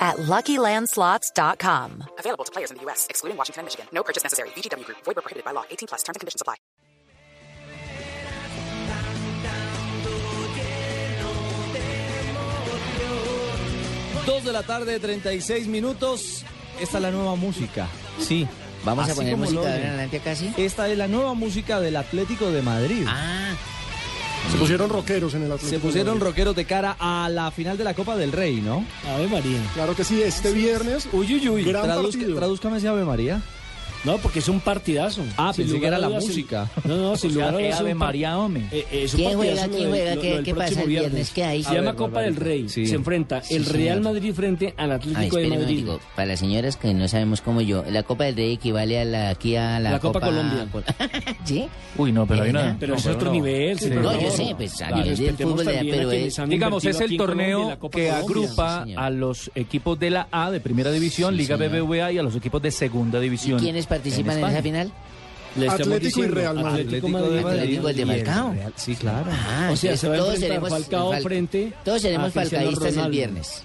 at LuckyLandSlots.com. Available to players in the U.S., excluding Washington and Michigan. No purchase necessary. VGW Group. Void where prohibited by law. 18 plus. Terms and conditions apply. Dos de la tarde, 36 minutos. Esta es la nueva música. Sí. Vamos a Así poner como música de adelante ¿sí? Esta es la nueva música del Atlético de Madrid. Ah, Se pusieron rockeros en el Atlético. Se pusieron rockeros de cara a la final de la Copa del Rey, ¿no? Ave María. Claro que sí, este viernes. Uy, uy, uy. Gran Traduzca- partido. tradúzcame ese Ave María. No, porque es un partidazo. Ah, Sin pensé que era la dudas, sin- música. No, no, sin lugar a dudas. es un par- hombre. eh, eh, es un ¿Quién juega? ¿Quién juega? lo- ¿Qué- lo qué pasa el viernes? ¿Qué hay? Se A llama ver, Copa del Rey. Sí. Se enfrenta Sí, el Real señor. Madrid frente al Ay, Atlético de espéreme un Madrid. Para las señoras que no sabemos cómo yo, la Copa del Rey equivale a la, aquí a la, La Copa Colombia. ¿Sí? Uy, no, pero hay una... Pero es otro nivel. sí, No, yo sé, pues a nivel del fútbol, pero es... Digamos, es el torneo la Copa que agrupa a los equipos de la A, de primera división, Liga. BBVA y a los equipos de segunda ¿Y división. Participan en, España. esa final? Le Atlético y Real Madrid. Atlético Madrid. Atlético el de y Falcao. Real- Sí, claro. Ah, O sea, se va todos seremos Falcao Fal- frente Todos seremos falcaístas el viernes.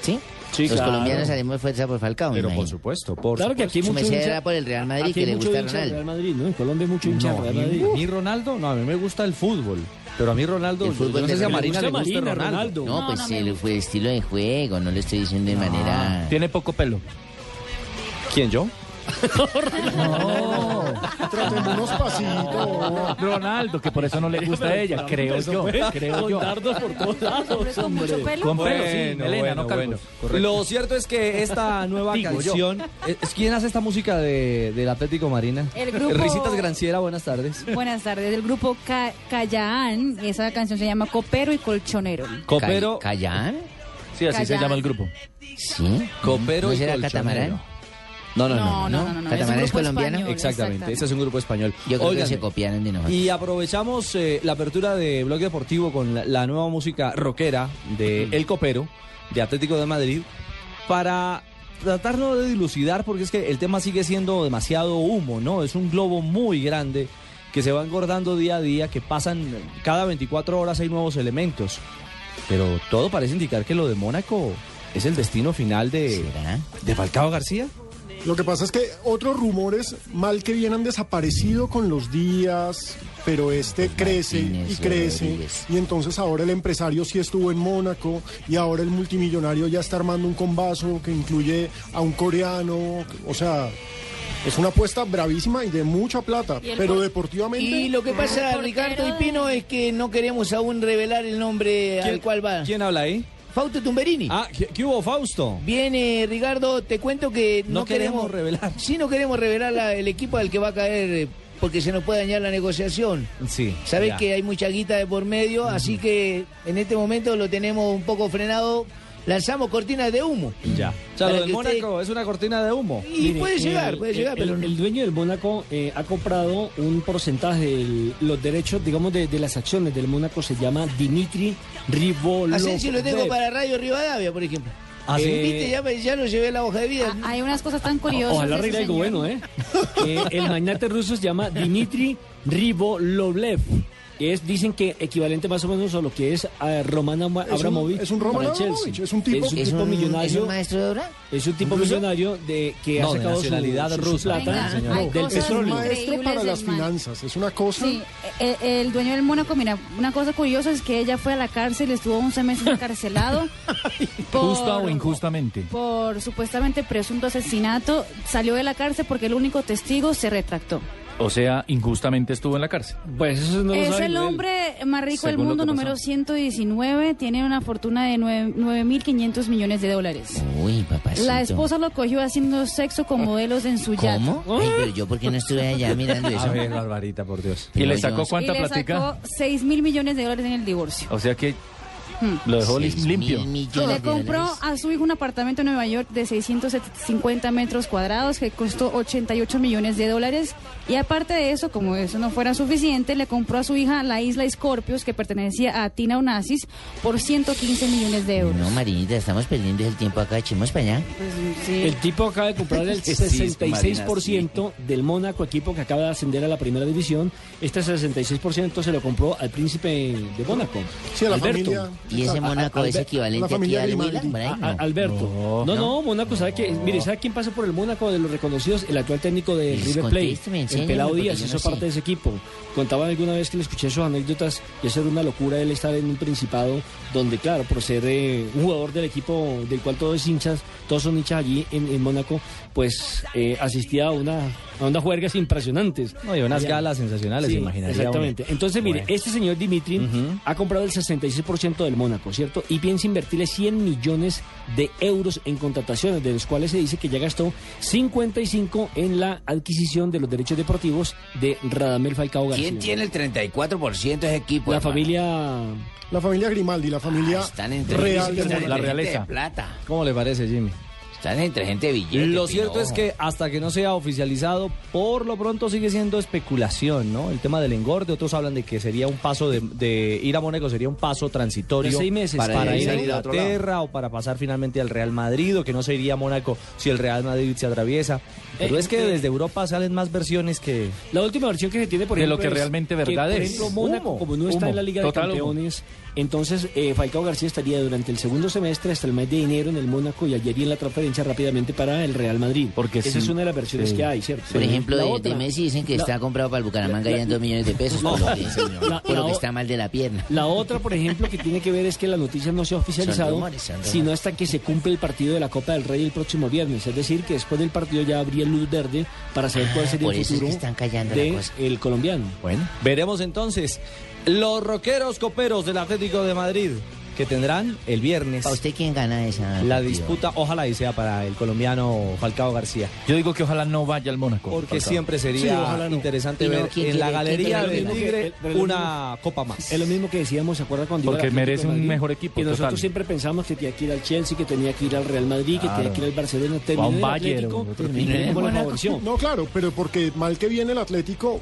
¿Sí? Sí, Los claro. colombianos haremos fuerza por Falcao, Pero por supuesto, por Claro que aquí mucho hincha. era por el Real Madrid, que le gusta Ronaldo. Real Madrid, ¿no? En Colombia hay mucho hincha No, Real mí, Madrid. a mí Ronaldo, no, a mí me gusta el fútbol. Pero a mí Ronaldo, El yo fútbol no de sé si a Ronaldo. Marina le Le gusta gusta Marina, Ronaldo. Ronaldo. No, pues el, fue estilo de juego, no le estoy diciendo de manera... Tiene poco pelo. ¿Quién, yo? Tratémonos pasito. Ronaldo, que por eso no le gusta a ella, creo yo, creo Con yo. dardos por todos lados, hombre. Con pelo, sí, Elena, no calvos. Correcto. Lo cierto es que esta nueva canción. ¿es, es- ¿Quién hace esta música de, del Atlético Marina? El grupo- Risitas Granciera, buenas tardes. Buenas tardes, del grupo Ca Cayán. Esa canción se llama Copero y Colchonero. Copero. Ca- ¿Callán? Sí, así se llama el grupo. Sí. Copero ¿No y catamarán? No, no, no. No, no, no, no. no, ¿Catamarán un es colombiano? español, Exactamente, ese es un grupo español. Yo creo Óigame, que se copiaron de nosotros. Y aprovechamos eh, la apertura de Blog Deportivo con la, la nueva música rockera de El Copero, de Atlético de Madrid, para tratarnos de dilucidar, porque es que el tema sigue siendo demasiado humo, ¿no? Es un globo muy grande que se va engordando día a día, que pasan cada 24 horas hay nuevos elementos. Pero todo parece indicar que lo de Mónaco es el destino final de, ¿Será? de Falcao García. Lo que pasa es que otros rumores, mal que bien, han desaparecido con los días, pero este Pues crece Martínez, y crece. Rodríguez. Y entonces ahora el empresario sí estuvo en Mónaco y ahora el multimillonario ya está armando un combazo que incluye a un coreano. O sea, es una apuesta bravísima y de mucha plata, pero por- deportivamente... Y lo que pasa, Ricardo y Pino, es que no queremos aún revelar el nombre al cual va. ¿Quién habla ahí? Fausto Tumberini. Ah, ¿qué, qué hubo, Fausto? Viene, Ricardo, te cuento que no, No queremos revelar. Sí, no queremos revelar la- el equipo al que va a caer eh, porque se nos puede dañar la negociación. Sí. Sabes ya. que hay mucha guita de por medio, así que en este momento lo tenemos un poco frenado. Lanzamos cortinas de humo. Ya. O sea, lo de que usted- Mónaco es una cortina de humo. Y Mire, puede llegar, el- puede llegar, el, pero el dueño del Mónaco eh, ha comprado un porcentaje de los derechos, digamos, de, de las acciones del Mónaco. Se llama Dimitri Rivolov. así si lo tengo para Radio Rivadavia, por ejemplo. ¿Ah, sí? ¿Viste? Ya, ya lo llevé la hoja de vida. Ah, Hay unas cosas tan curiosas. Ojalá arregle algo bueno, ¿eh? Eh, El magnate ruso se llama Dimitri Rivolovlev. Es, dicen que equivalente más o menos a lo que es a Roman Abra- Es un- Abramovich. es un Roman. Abramovich, es un tipo- Es un ¿Es tipo un, ¿Es millonario. un maestro de obra? Es un tipo millonario de que No, ha de sacado su- nacionalidad su, su rusa, plata Venga, señor. hay del cosas Es un petróleo. maestro para las finanzas, es una cosa... Sí, eh, el dueño del Mónaco, mira, una cosa curiosa es que ella fue a la cárcel, estuvo 11 meses encarcelado. por- Justa o injustamente. Por supuestamente presunto asesinato. Salió de la cárcel porque el único testigo se retractó. O sea, injustamente estuvo en la cárcel. Pues eso no lo es sabe el él. hombre más rico del Según mundo, número 119. Tiene una fortuna de nueve- 9.500 millones de dólares. Uy, papacito. La esposa lo cogió haciendo sexo con modelos en su yate. ¿Cómo? Ay, pero yo, ¿por qué no estuve allá mirando A eso? ver, Barbarita, por Dios. ¿Y le sacó cuánta le platica? sacó 6 mil millones de dólares en el divorcio. O sea que Lo dejó limpio. mil millones Le compró a su hijo un apartamento en Nueva York de 650 metros cuadrados que costó 88 millones de dólares. Y aparte de eso, como eso no fuera suficiente, le compró a su hija la isla Scorpios, que pertenecía a Tina Onassis, por 115 millones de euros. No, Marinita, estamos perdiendo el tiempo acá, echemos para allá. Pues, sí. El tipo acaba de comprar el Sí, 66% del Mónaco, equipo que acaba de ascender a la primera división. Este 66% se lo compró al príncipe de Mónaco. Sí, a la Alberto. familia. ¿Y ese Mónaco es equivalente aquí al. Milan? A- Alberto. No, no, Mónaco sabe que, mire, ¿sabe quién pasa por el Mónaco de los reconocidos? El actual técnico de River Plate, el Pelado Díaz, hizo no sé. parte de ese equipo. Contaba alguna vez que le escuché sus anécdotas y eso era una locura él estar en un principado donde, claro, por ser eh, un jugador del equipo del cual todos hinchas, todos son hinchas allí en, en Mónaco, pues eh, asistía a una a unas juergas impresionantes. No, y unas Allá. galas sensacionales, Sí, uno. Exactamente. Entonces, mire, Bueno. este señor Dimitri ha comprado el 66% del Mónaco, ¿cierto? Y piensa invertirle 100 millones de euros en contrataciones, de los cuales se dice que ya gastó 55 en la adquisición de los derechos deportivos de Radamel Falcao García. ¿Quién tiene el 34% de ese equipo? La hermano? familia... La familia Grimaldi, la familia Ah, Están entre, real de están Mónaco. La realeza. de plata. ¿Cómo le parece, Jimmy? Están entre gente de billetes. Lo cierto es que hasta que no sea oficializado, por lo pronto sigue siendo especulación, ¿no? El tema del engorde, otros hablan de que sería un paso de, de ir a Mónaco, sería un paso transitorio De seis meses. para, Para ir a ir a. Inglaterra o para pasar finalmente al Real Madrid, o que no se iría a Mónaco si el Real Madrid se atraviesa. Pero es que eh, desde Europa salen más versiones que... La última versión que se tiene, por De lo ejemplo, que es realmente que, verdad por es. ejemplo, Mónaco, como no está humo, en la Liga de humo. Entonces eh, Falcao García estaría durante el segundo semestre hasta el mes de enero en el Mónaco y ayer en la transferencia rápidamente para el Real Madrid. Porque Esa sí, es una de las versiones sí. que hay, ¿cierto? Por ejemplo, de, otra- de Messi dicen que la- está comprado para el Bucaramanga la- ya en 2 millones de pesos. No, por lo que, la- por lo que está mal de la pierna. La otra, por ejemplo, que tiene que ver es que la noticia no se ha oficializado, rumores, sino hasta que se cumple el partido de la Copa del Rey el próximo viernes. Es decir, que después del partido ya habría luz verde para saber cuál sería por el eso es que futuro están callando la de cosa. el colombiano. Bueno, veremos entonces los roqueros coperos del Atlético de Madrid, que tendrán el viernes ¿Para usted quién gana esa? la partido? disputa, ojalá y sea para el colombiano Falcao García. Yo digo que ojalá no vaya al Mónaco. Porque Falcao. siempre Sí, sería ojalá no. interesante no, ver ¿quién en la galería del Tigre una copa más. Es lo mismo que decíamos, ¿se acuerda cuando Porque merece un Madrid? mejor equipo, Y nosotros total. siempre pensamos que tenía que ir al Chelsea, que tenía que ir al Real Madrid, que tenía que ir al Barcelona. A Terminó un Bayern. No, claro, pero porque mal que viene el Atlético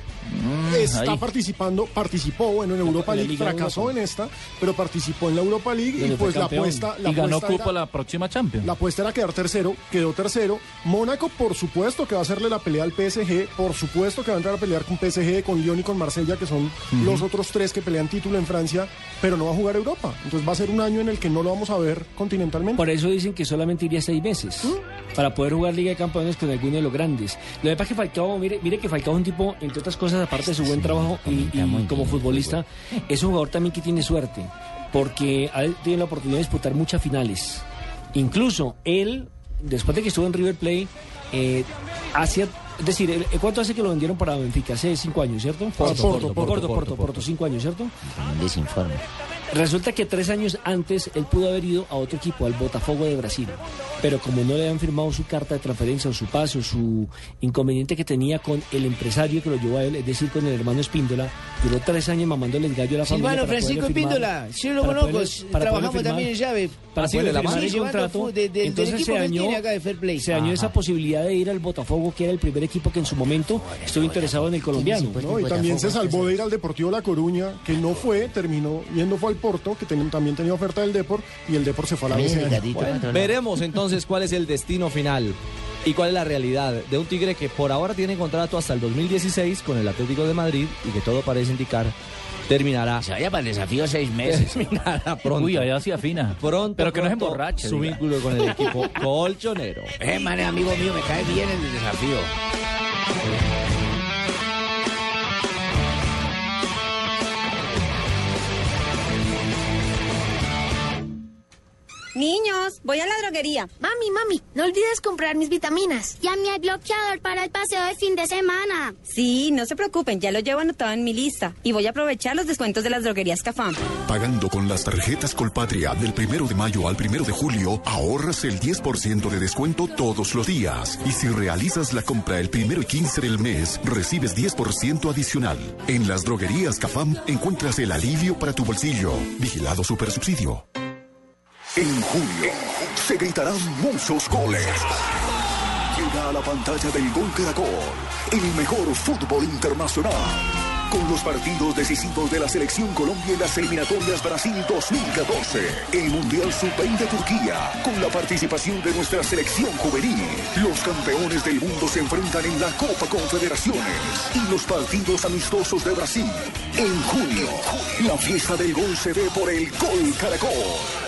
está ahí. participando, participó, bueno, en Europa League, fracasó en esta, pero participó en la Europa League y pues la apuesta, la Y ganó apuesta cupo a era- la próxima Champions. La apuesta era quedar tercero, quedó tercero. Mónaco, por supuesto, que va a hacerle la pelea al PSG. Por supuesto que va a entrar a pelear con PSG, con Lyon y con Marsella, que son los otros tres que pelean título en Francia, pero no va a jugar Europa. Entonces va a ser un año en el que no lo vamos a ver continentalmente. Por eso dicen que solamente iría seis meses para poder jugar Liga de Campeones con alguno de los grandes. Lo que pasa es que Falcao, mire, mire que Falcao es un tipo, entre otras cosas, aparte de su buen trabajo y, y como futbolista, es un jugador también que tiene suerte, porque ha tenido la oportunidad de disputar muchas finales. Incluso él, después de que estuvo en River Plate, eh, hacía... Es decir, él- ¿cuánto hace que lo vendieron para Benfica? Hace cinco años, ¿cierto? Porto, Porto, Porto, Porto, Porto, Porto, cinco años, ¿cierto? Desinforme. Resulta que tres años antes él pudo haber ido a otro equipo, al Botafogo de Brasil. Pero como no le habían firmado su carta de transferencia o su paso, su inconveniente que tenía con el empresario que lo llevó a él, es decir, con el hermano Espíndola, duró tres años mamándole el gallo a la familia. Para Francisco Espíndola, sí lo conozco, trabajamos también en llave. Para Así, la firmar Llevando contrato. de- de- Entonces se que dañó, tiene acá de Fair Play. se dañó esa posibilidad de ir al Botafogo, que era el primer equipo que en su momento estuvo interesado en el colombiano. No, y también se salvó de ir al Deportivo La Coruña, que no fue, terminó yendo fue al Porto, que ten- también tenía oferta del Deport, y el Deport se fue a la Bueno, controla. veremos entonces cuál es el destino final y cuál es la realidad de un Tigre que por ahora tiene contrato hasta el 2016 con el Atlético de Madrid y que todo parece indicar terminará, Se vaya para el desafío seis meses. terminará pronto. Uy, allá se afina. Pronto, Pero que no se pronto, emborrache. Su diga. vínculo con el equipo colchonero. Eh, man, amigo mío, me cae bien el desafío. Niños, voy a la droguería. Mami, mami, no olvides comprar mis vitaminas. Ya me hay bloqueador para el paseo de fin de semana. Sí, no se preocupen, ya lo llevo anotado en mi lista. Y voy a aprovechar los descuentos de las droguerías Cafam. Pagando con las tarjetas Colpatria del primero de mayo al primero de julio, ahorras el 10% de descuento todos los días. Y si realizas la compra el primero y 15 del mes, recibes 10% adicional. En las droguerías Cafam encuentras el alivio para tu bolsillo. Vigilado Supersubsidio. En julio se gritarán muchos goles. Llega a la pantalla del Gol Caracol, el mejor fútbol internacional. Con los partidos decisivos de la Selección Colombia en las eliminatorias Brasil 2014, el Mundial Sub-20 Turquía, con la participación de nuestra selección juvenil. Los campeones del mundo se enfrentan en la Copa Confederaciones y los partidos amistosos de Brasil. En junio, la fiesta del gol se ve por el Gol Caracol.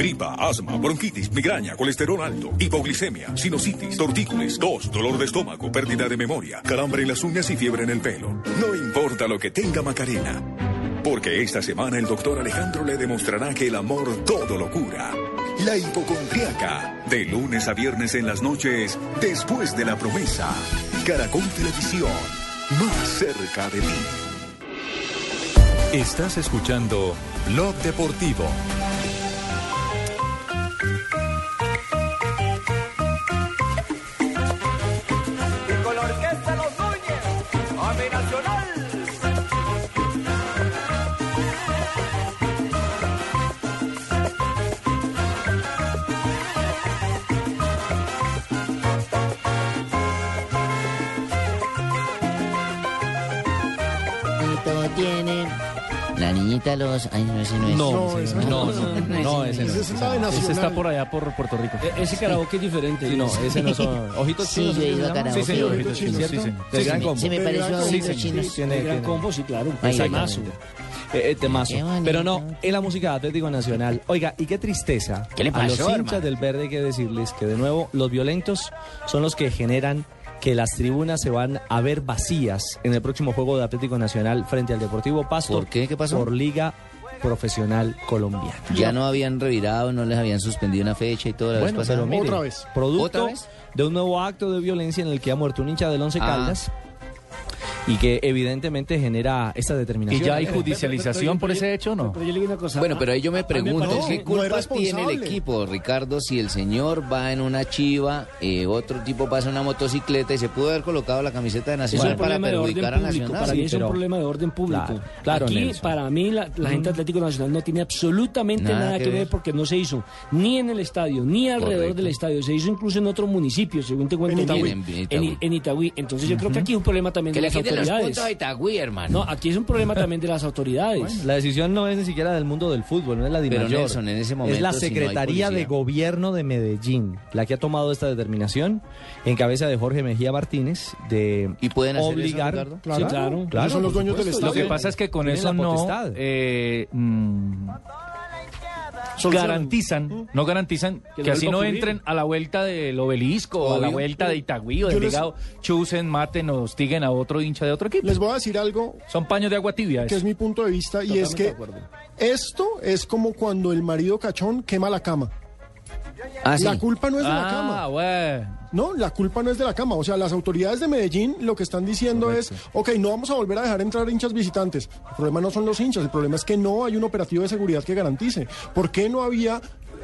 Gripa, asma, bronquitis, migraña, colesterol alto, hipoglicemia, sinusitis, tortícolis, tos, dolor de estómago, pérdida de memoria, calambre en las uñas y fiebre en el pelo. No importa lo que tenga Macarena. Porque esta semana el doctor Alejandro le demostrará que el amor todo lo cura. La hipocondriaca. De lunes a viernes en las noches, después de la promesa. Caracol Televisión. Más cerca de ti. Estás escuchando Blog Deportivo. La niñita los. Ay, no, ese no es. No, ese no, no, ese no. Ese está por allá, por Puerto Rico. E- ese karaoke es diferente. Sí, no, ese no son. Ojitos Sí, chinos. yo he ¿sí ido se a llama? karaoke. Sí, señor, ojitos chinos, ¿cierto? sí, gran combo. Se me pareció a ojitos chinos. Tiene- El gran combo, sí, claro. Ay, Ese ay, mazo. Eh, eh, temazo. Pero no, en la música de Atlético Nacional. Oiga, y qué tristeza. ¿Qué le A los pasó, hinchas hermano? del verde hay que decirles que de nuevo los violentos son los que generan que las tribunas se van a ver vacías en el próximo juego de Atlético Nacional frente al Deportivo Pasto. ¿Por qué? ¿Qué pasó? Por Liga Profesional Colombiana. Ya no habían revirado, no les habían suspendido una fecha y todo la Bueno, vez pero mire, Otra vez. producto ¿Otra vez? de un nuevo acto de violencia en el que ha muerto un hincha del Once Ah. Caldas y que evidentemente genera esta ¿Y determinación. ya hay judicialización por ese hecho o no? Pero yo le digo una cosa. Bueno, pero ahí yo me pregunto, ¿qué no culpa es tiene el equipo, Ricardo, si el señor va en una chiva, eh, otro tipo pasa en una motocicleta y se pudo haber colocado la camiseta de Nacional para perjudicar a. Nacional? Para mí es un problema de orden público. Claro, claro, Aquí, Nelson. para mí, la, la gente Atlético Nacional no tiene absolutamente Nada nada, que que ver porque no se hizo ni en el estadio, ni alrededor Correcto. del estadio. Se hizo incluso en otro municipio, según te cuento. En Itagüí. En, En en- Itagüí. en Itagüí. Entonces yo creo que aquí es un problema también Que de le las quiten los autoridades. puntos a Itagüí, hermano. No, aquí es un problema también de las autoridades. La decisión no es ni siquiera del mundo del fútbol, no es la Pero, DIMAYOR. Nelson, en ese es momento, la si no Secretaría de. Gobierno de Medellín la que ha tomado esta determinación en cabeza de Jorge Mejía Martínez de ¿Y pueden hacer eso, obligar. Ricardo? Sí, Claro, claro, son los dueños del supuesto. Lo que pasa es que con eso no eh, mm, Garantizan, no garantizan Que así no ocurrir. entren a la vuelta del obelisco o a la vuelta de Itagüí o de Yo les- Envigado, chusen, maten o hostiguen a otro hincha de otro equipo. Les voy a decir algo Son paños de agua tibia. que es mi punto de vista y es que esto es como cuando el marido cachón quema la cama. Ah, sí. La culpa no es de la Ah, cama. bueno. No, la culpa no es de la cama. O sea, las autoridades de Medellín lo que están diciendo es, ok, no vamos a volver a dejar entrar hinchas visitantes. El problema no son los hinchas, el problema es que no hay un operativo de seguridad que garantice. ¿Por qué no había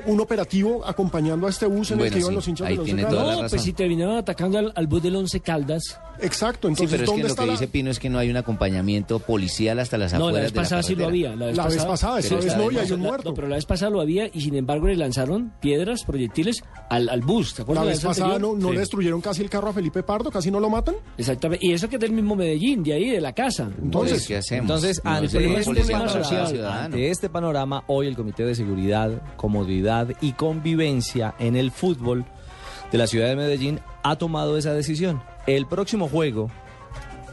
un operativo acompañando a este bus en el que iban sí, los hinchas ahí de los tiene Once Caldas? la No, pues si terminaron atacando al, al bus del Once Caldas. Exacto, Sí, entonces pero es que ¿dónde lo que la- dice Pino es que no hay un acompañamiento policial hasta las No, la afueras vez de la pasada sí lo había. La vez La vez pasada, pasada, esta vez no, y hay La- un la- muerto. no, pero la vez pasada lo había y sin embargo le lanzaron piedras, proyectiles al, al bus. ¿Te La vez pasada no, anterior? no Sí. le destruyeron casi el carro a Felipe Pardo, casi no lo matan. Exactamente. Y eso que es del mismo Medellín, de ahí, de la casa. Entonces, ¿qué hacemos? Entonces, No, ante, este panorama, ante este panorama, hoy el Comité de Seguridad, Comodidad seguridad y convivencia en el fútbol de la ciudad de Medellín ha tomado esa decisión. El próximo juego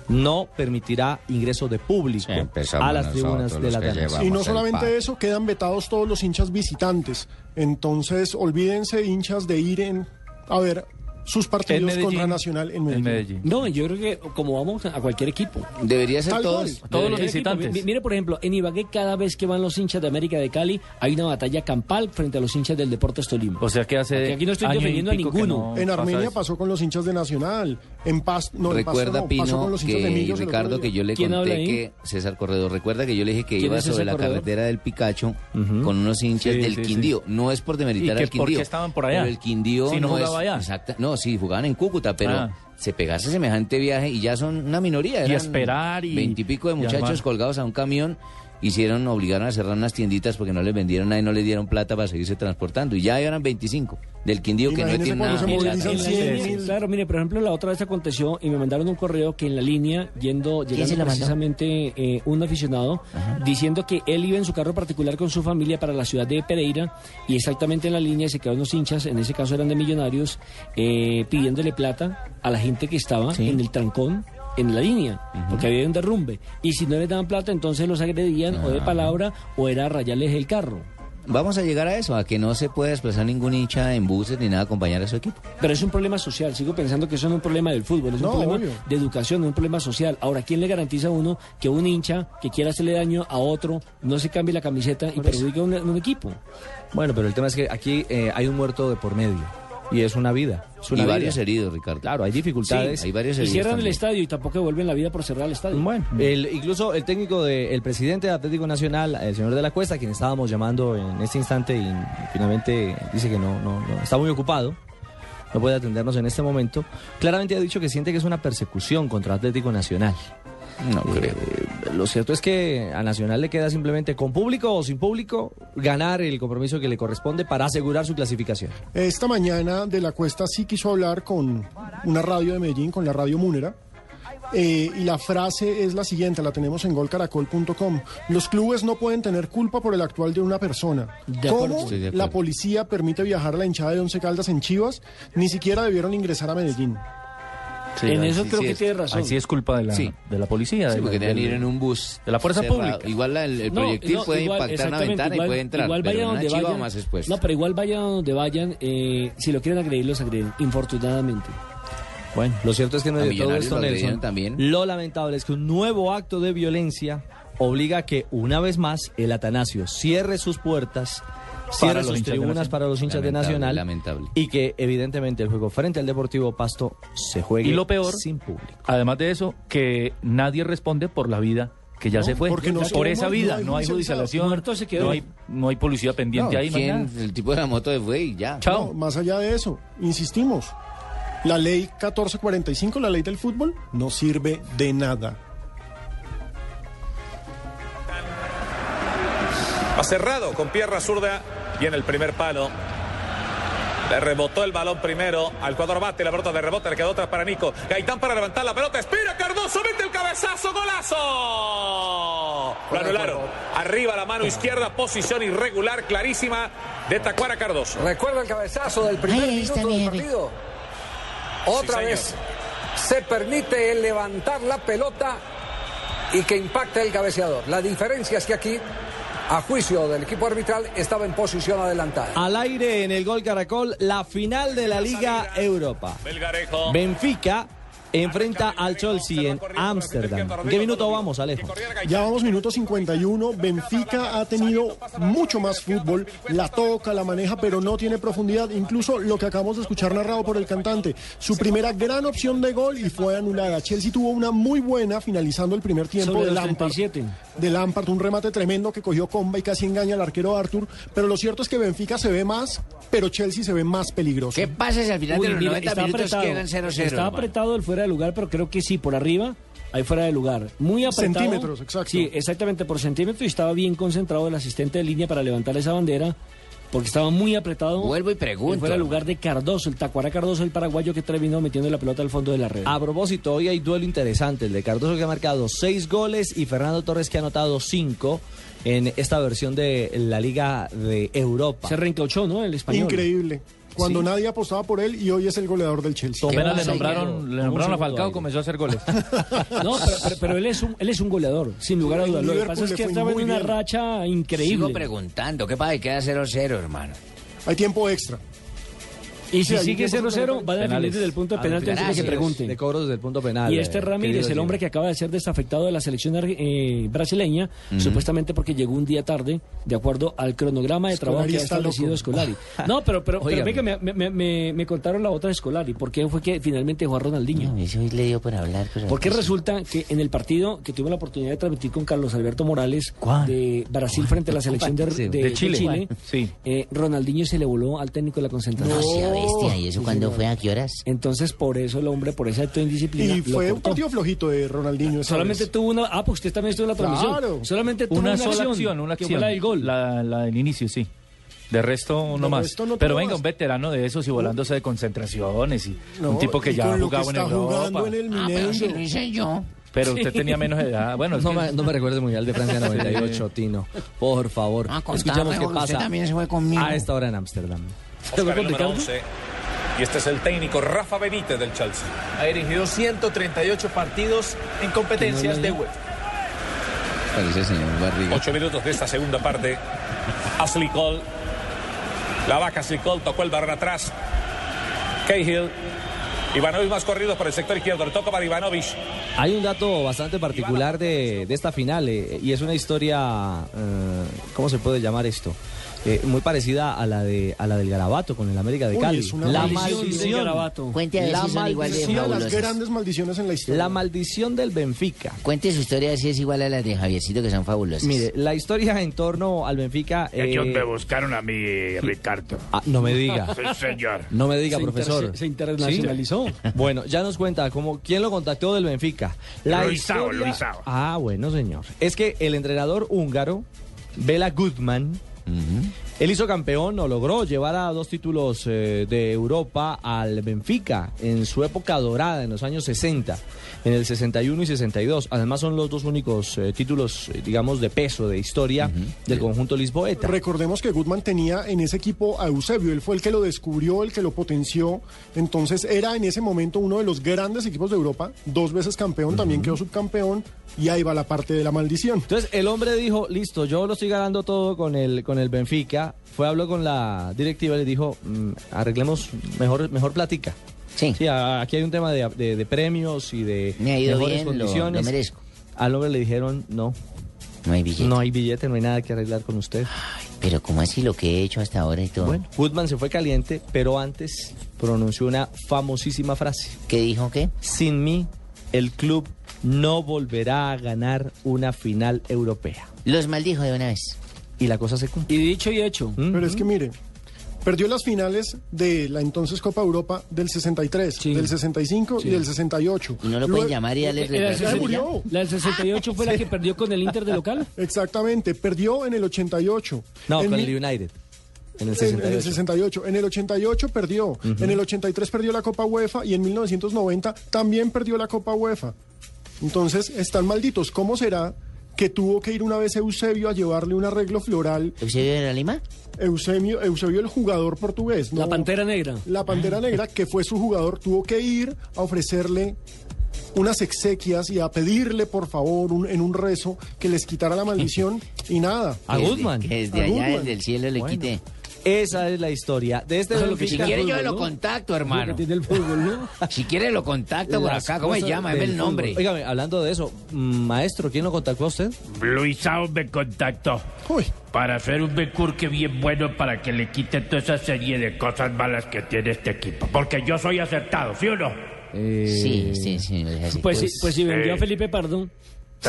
no permitirá ingreso de público a las tribunas de la llevamos Y no solamente eso, quedan vetados todos los hinchas visitantes. Entonces, olvídense, hinchas, de ir en, a ver sus partidos Medellín. contra Nacional en Medellín. No, yo creo que como vamos a cualquier equipo. Debería ser Tal todos. cual. Todos los equipo. visitantes. Mi- Mire, por ejemplo, en Ibagué cada vez que van los hinchas de América de Cali hay una batalla campal frente a los hinchas del Deportes Tolima. O sea que hace. Aquí- aquí no estoy defendiendo a ninguno. no En Armenia pasó con los hinchas de Nacional. En Paz, no, en Pasto recuerda, pasó Pino, con los hinchas de que Millos otro Ricardo, que yo le ¿Quién habla conté que César Corredor, recuerda que yo le dije que ¿Quién iba sobre la corredor? carretera del Picacho con unos hinchas Sí, del sí, sí. Quindío. No es por demeritar ¿Y que al Quindío. por qué estaban por allá? Pero el Quindío Si no no, jugaba es, allá. exacta- no, sí, jugaban en Cúcuta, pero Ah. se pegase semejante viaje y ya son una minoría. Y esperar y- Veintipico de muchachos colgados a un camión. Hicieron, obligaron a cerrar unas tienditas porque no les vendieron nada y no les dieron plata para seguirse transportando. Y ya eran 25 del Quindío que no Imagínese tiene cuando nada. En la- movilizan en la 100 línea, mil. Claro, mire, por ejemplo, la otra vez aconteció y me mandaron un correo que en la línea, yendo, llegando precisamente eh, un aficionado, diciendo que él iba en su carro particular con su familia para la ciudad de Pereira y exactamente en la línea se quedaron unos hinchas, en ese caso eran de millonarios, eh, pidiéndole plata a la gente que estaba en el trancón. En la línea, porque había un derrumbe. Y si no les daban plata, entonces los agredían o de palabra o era rayarles el carro. Vamos a llegar a eso, a que no se puede desplazar ningún hincha en buses ni nada a acompañar a su equipo. Pero es un problema social. Sigo pensando que eso no es un problema del fútbol, es No, un problema obvio. de educación, es un problema social. Ahora, ¿quién le garantiza a uno que un hincha que quiera hacerle daño a otro no se cambie la camiseta y perjudique a un, un equipo? Bueno, pero el tema es que aquí eh, hay un muerto de por medio y es una vida. Es Y vida. varios heridos, Ricardo. Claro, hay dificultades. Sí, hay varios Y heridos cierran el estadio y tampoco devuelven la vida por cerrar el estadio. Bueno, el, incluso el técnico del presidente de Atlético Nacional, el señor de la Cuesta, quien estábamos llamando en este instante y finalmente dice que no, no, no, está muy ocupado, no puede atendernos en este momento, claramente ha dicho que siente que es una persecución contra Atlético Nacional. No Eh, creo. lo cierto es que a Nacional le queda simplemente con público o sin público ganar el compromiso que le corresponde para asegurar su clasificación. Esta mañana de la Cuesta sí quiso hablar con una radio de Medellín, con la radio Múnera. eh, y la frase es la siguiente, la tenemos en golcaracol.com. Los clubes no pueden tener culpa por el actual de una persona. De acuerdo. ¿Cómo de la policía permite viajar a la hinchada de Once Caldas en Chivas? Ni siquiera debieron ingresar a Medellín. Sí, en eso sí, creo sí que es. tiene razón. Ahí sí es culpa de la, Sí. de la policía. Sí, de porque deben ir en un bus. de la fuerza cerrado. pública. Igual la- el, el No, proyectil no, puede igual, impactar una ventana igual- y puede entrar, igual pero una donde chiva vayan. más expuesto. No, pero igual vayan donde vayan, eh, si lo quieren agredir, los agreden, infortunadamente. Bueno, lo cierto es que no A de todo esto, Nelson, también. lo lamentable es que un nuevo acto de violencia obliga a que una vez más el Atanasio cierre sus puertas, cierre los sus tribunas para los hinchas de Nacional lamentable. y que evidentemente el juego frente al Deportivo Pasto se juegue Y lo peor, sin público. además de eso, que nadie responde por la vida que ya No, se fue. porque no por esa no vida, hay no hay judicialización, Muerto se quedó. no hay, no hay policía pendiente No, ahí. no ¿quién? el tipo de la moto de fue y ya. Chao. No, más allá de eso, insistimos, la ley 1445, la ley del fútbol, no sirve de nada. Ha cerrado con pierna zurda y en el primer palo. Le rebotó el balón primero al cuadro bate, la pelota de rebote, le quedó otra para Nico. Gaitán para levantar la pelota, espera Cardoso, mete el cabezazo, golazo. Lo anularon. Arriba la mano izquierda, posición irregular, clarísima de Tacuara Cardoso. ¿Recuerda el cabezazo del primer minuto del partido? Otra vez se permite el levantar la pelota y que impacte el cabeceador. La diferencia es que aquí, a juicio del equipo arbitral, estaba en posición adelantada. Al aire en el Gol Caracol, la final de la Liga Europa. Belgarejo. Benfica enfrenta al Chelsea en Ámsterdam. ¿En qué minuto vamos, Alejo? Ya vamos minuto 51. Benfica ha tenido mucho más fútbol, la toca, la maneja, pero no tiene profundidad. Incluso lo que acabamos de escuchar narrado por el cantante, su primera gran opción de gol y fue anulada. Chelsea tuvo una muy buena finalizando el primer tiempo Sobre de Lampard. 37. De Lampard, un remate tremendo que cogió Comba y casi engaña al arquero Arthur. Pero lo cierto es que Benfica se ve más, pero Chelsea se ve más peligroso. ¿Qué pasa si al final Uy, de los mira, 90 está minutos apretado. quedan 0-0? Está hermano? apretado el fuera de lugar, pero creo que sí, por arriba, ahí fuera de lugar. Muy apretado. Centímetros, exacto. Sí, exactamente, por centímetro y estaba bien concentrado el asistente de línea para levantar esa bandera. porque estaba muy apretado. Vuelvo y pregunto. Fuera el lugar de Cardoso, el Tacuara Cardoso, el paraguayo que terminó metiendo la pelota al fondo de la red. A propósito, hoy hay duelo interesante, el de Cardoso que ha marcado seis goles y Fernando Torres que ha anotado cinco en esta versión de la Liga de Europa. Se reencauchó, ¿no? El español. Increíble. Cuando Sí. nadie apostaba por él y hoy es el goleador del Chelsea. Apenas le nombraron, le nombraron a Falcao, comenzó a hacer goles. No, pero, pero- pero él, es un, él es un goleador, sin lugar a dudas. Lo que pasa es que estaba en una bien. racha increíble. Sigo preguntando, ¿qué pasa? Queda 0-0, hermano. Hay tiempo extra. Y si sigue tiempo 0-0, va a definir Penales. desde el punto de Ah, penalti antes de que pregunten. De cobros desde el punto penal. Y este eh, Ramírez, el hombre que acaba de ser desafectado de la selección eh, brasileña, supuestamente porque llegó un día tarde, de acuerdo al cronograma de trabajo Scolari que ha establecido loco. Scolari. No, pero, pero, pero Óigame. ve que me, me- me- me contaron la otra de Scolari. ¿Por qué fue que finalmente jugó a Ronaldinho? Eso hoy le dio por hablar. pero- Porque resulta que en el partido que tuve la oportunidad de transmitir con Carlos Alberto Morales de Brasil frente a la selección de, de- De de Chile. Eh, Ronaldinho se le voló al técnico de la concentración. No bestia, ¿y eso Sí, cuándo señor. fue? ¿A qué horas? Entonces, por eso el hombre, por esa acto de indisciplina, Y fue un partido flojito de Ronaldinho. Solamente vez. tuvo una. Ah, pues usted también estuvo en la transmisión. Claro. Solamente tuvo Una una, sola acción, una que fue la del gol. La, la del inicio, sí. De resto, no De más. resto no Pero venga, más. un veterano de esos y volándose de concentraciones. Y No, un tipo que ya ha jugado en Europa. en el Ah, pero si lo hice yo. Pero usted tenía menos edad. Bueno, No que- me, no me recuerde muy al de Francia 98, Tino. Por favor. Ah, contame, Escuchamos qué usted pasa también se fue conmigo. a esta hora en Ámsterdam. Oscar, el número 11. Y este es el técnico Rafa Benítez del Chelsea. Ha dirigido 138 partidos en competencias de UEFA. Parece señor Barriga. Ocho minutos de esta segunda parte. Ashley Cole. La vaca Ashley Cole tocó el balón atrás. Cahill. Ivanovic más corrido por el sector izquierdo. Le toca para Ivanovic. Hay un dato bastante particular de, de esta final eh, y es una historia, eh, ¿cómo se puede llamar esto? Eh, muy parecida a la de a la del Garabato con el América de Uy, Cali. es una la maldición del maldición, Garabato. Cuente a ver La si son igual de maldición, Una de las grandes maldiciones en la historia. la maldición del Benfica. Cuente su historia si es igual a las de Javiercito, que son fabulosas. Mire, la historia en torno al Benfica. eh, buscaron a mí, Ricardo. ah, no me diga. Sí, señor. No me diga, Se inter- profesor. se- se internacionalizó. ¿Sí? Bueno, ya nos cuenta como quién lo contactó del Benfica. Luisao, Luisao. Ah, bueno, señor. Es que el entrenador húngaro, 嗯 él hizo campeón o logró llevar a dos títulos eh, de Europa al Benfica en su época dorada, en los años 60, en el 61 y 62. Además son los dos únicos eh, títulos, eh, digamos, de peso, de historia del conjunto lisboeta. Recordemos que Goodman tenía en ese equipo a Eusebio, él fue el que lo descubrió, el que lo potenció, entonces era en ese momento uno de los grandes equipos de Europa, dos veces campeón, también quedó subcampeón y ahí va la parte de la maldición. Entonces el hombre dijo, listo, yo lo estoy ganando todo con el, con el Benfica. Fue, habló con la directiva y le dijo, "Mm, arreglemos mejor, mejor platica. Sí. a- aquí hay un tema de, de- de premios y de Me ha ido mejores bien, lo- condiciones. lo merezco. Al hombre le dijeron, no, No hay billete. no hay billete, no hay nada que arreglar con usted. Pero ¿cómo así lo que he hecho hasta ahora y todo? Bueno, Woodman se fue caliente, pero antes pronunció una famosísima frase. ¿Qué dijo qué? Sin mí, el club no volverá a ganar una final europea. Los maldijo de una vez. Y la cosa se cumple. Y dicho y hecho. Pero es que mire, perdió las finales de la entonces Copa Europa del 63, del 65 y del 68. ¿Y no lo pueden Luego- llamar y darle ¿La del, Ya 60 murió. la del 68 fue la que perdió con el Inter de local? Exactamente, perdió en el 88. No, En con el United. En el En, 68. en el 68. En el 88 perdió. En el 83 perdió la Copa UEFA y en 1990 también perdió la Copa UEFA. Entonces, están malditos. ¿Cómo será que tuvo que ir una vez Eusebio a llevarle un arreglo floral? ¿Eusebio de la Lima? Eusebio, Eusebio el jugador portugués. La ¿no? Pantera Negra. La Pantera Negra, que fue su jugador, tuvo que ir a ofrecerle unas exequias y a pedirle, por favor, un- en un rezo, que les quitara la maldición y nada. A Que desde- Goodman. Que desde A allá, Goodman. desde el cielo le Bueno. quite. Esa es la historia de este es que Si Benfica. quiere yo lo contacto, hermano. que tiene el fútbol, ¿no? Si quiere lo contacto por acá. ¿Cómo se llama? Dame del el nombre. Óigame, hablando de eso, mm, maestro, ¿quién lo contactó a usted? Luisao me contactó Uy, para hacer un becurque bien bueno para que le quite toda esa serie de cosas malas que tiene este equipo. Porque yo soy acertado, ¿sí o no? Sí, sí, sí. es así. Pues, sí, pues si vendió Eh. a Felipe Pardo.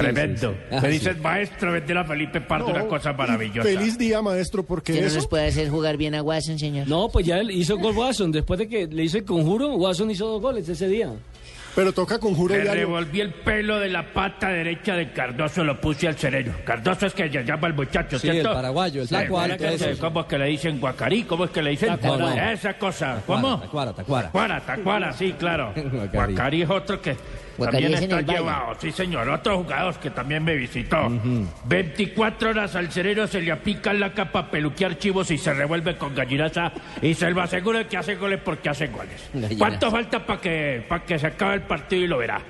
Tremendo. sí, sí. Ah, Me sí. dices, maestro, vender a Felipe Pardo no. una cosa maravillosa. Feliz día, maestro, porque ¿Que no eso... nos puede hacer jugar bien a Watson, señor? No, pues ya él hizo gol Watson. Después de que le hizo el conjuro, Watson hizo dos goles ese día. Pero toca conjuro Le diario. revolví el pelo de la pata derecha de Cardoso, lo puse al sereno. Cardoso es que se llama el muchacho, Sí, ¿cierto? el paraguayo, el Sí, flaco ¿verdad alto que ese. sí? ¿Cómo es que le dicen guacarí? ¿Cómo es que le dicen? Tacuara. Esa cosa. Tacuara, ¿Cómo? Tacuara, tacuara. Tacuara, tacuara, sí, claro. Guacarí. Guacarí es otro que Guacarí también es en está el valle. llevado. Sí, señor. Otro jugador que también me visitó. 24 horas al sereno se le apica en la capa a peluquear chivos y se revuelve con gallinaza y se lo aseguro de que hace goles porque hace goles. Gallinaza. ¿Cuánto falta para que, para que se acabe el partido y lo verá?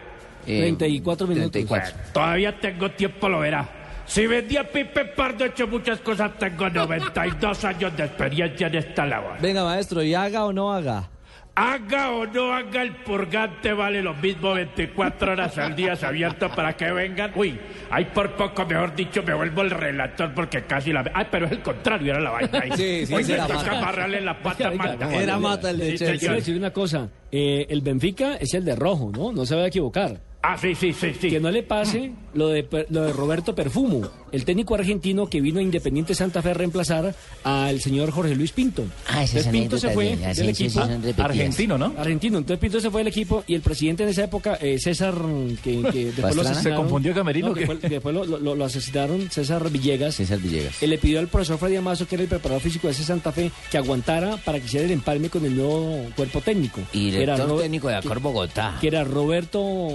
Eh, 34 minutos. 34. Todavía tengo tiempo, lo verá. Si vendí a Pipe Pardo, he hecho muchas cosas. Tengo 92 años de experiencia en esta labor. Venga, maestro, ¿y haga o no haga? Haga o no haga el purgante, vale lo mismo 24 horas al día abierto para que vengan. Uy, ahí por poco, mejor dicho, me vuelvo el relator porque casi la. Ay, pero es el contrario, era la vaina ahí. Sí, sí, Hoy sí, me toca amarrarle la pata mata. Era mata el de Sí, Chelsea. Quiero decir una cosa. eh, el Benfica es el de rojo, ¿no? No se va a equivocar. Ah, sí, sí, sí, sí. Que no le pase lo de, lo de Roberto Perfumo, el técnico argentino que vino a Independiente Santa Fe a reemplazar al señor Jorge Luis Pinto. Ah, esas Entonces Pinto se fue del sí, equipo. sí. Argentino, ¿no? Argentino, entonces Pinto se fue del equipo y el presidente en esa época, eh, César, que, que después lo. ¿Se confundió Camerino No, que fue- después lo, lo- lo asesinaron, César Villegas. César Villegas. Él le pidió al profesor Freddy Amazo, que era el preparador físico de ese Santa Fe, que aguantara para que hiciera el empalme con el nuevo cuerpo técnico. Y era director Ro- técnico de Acor Bogotá. que era Roberto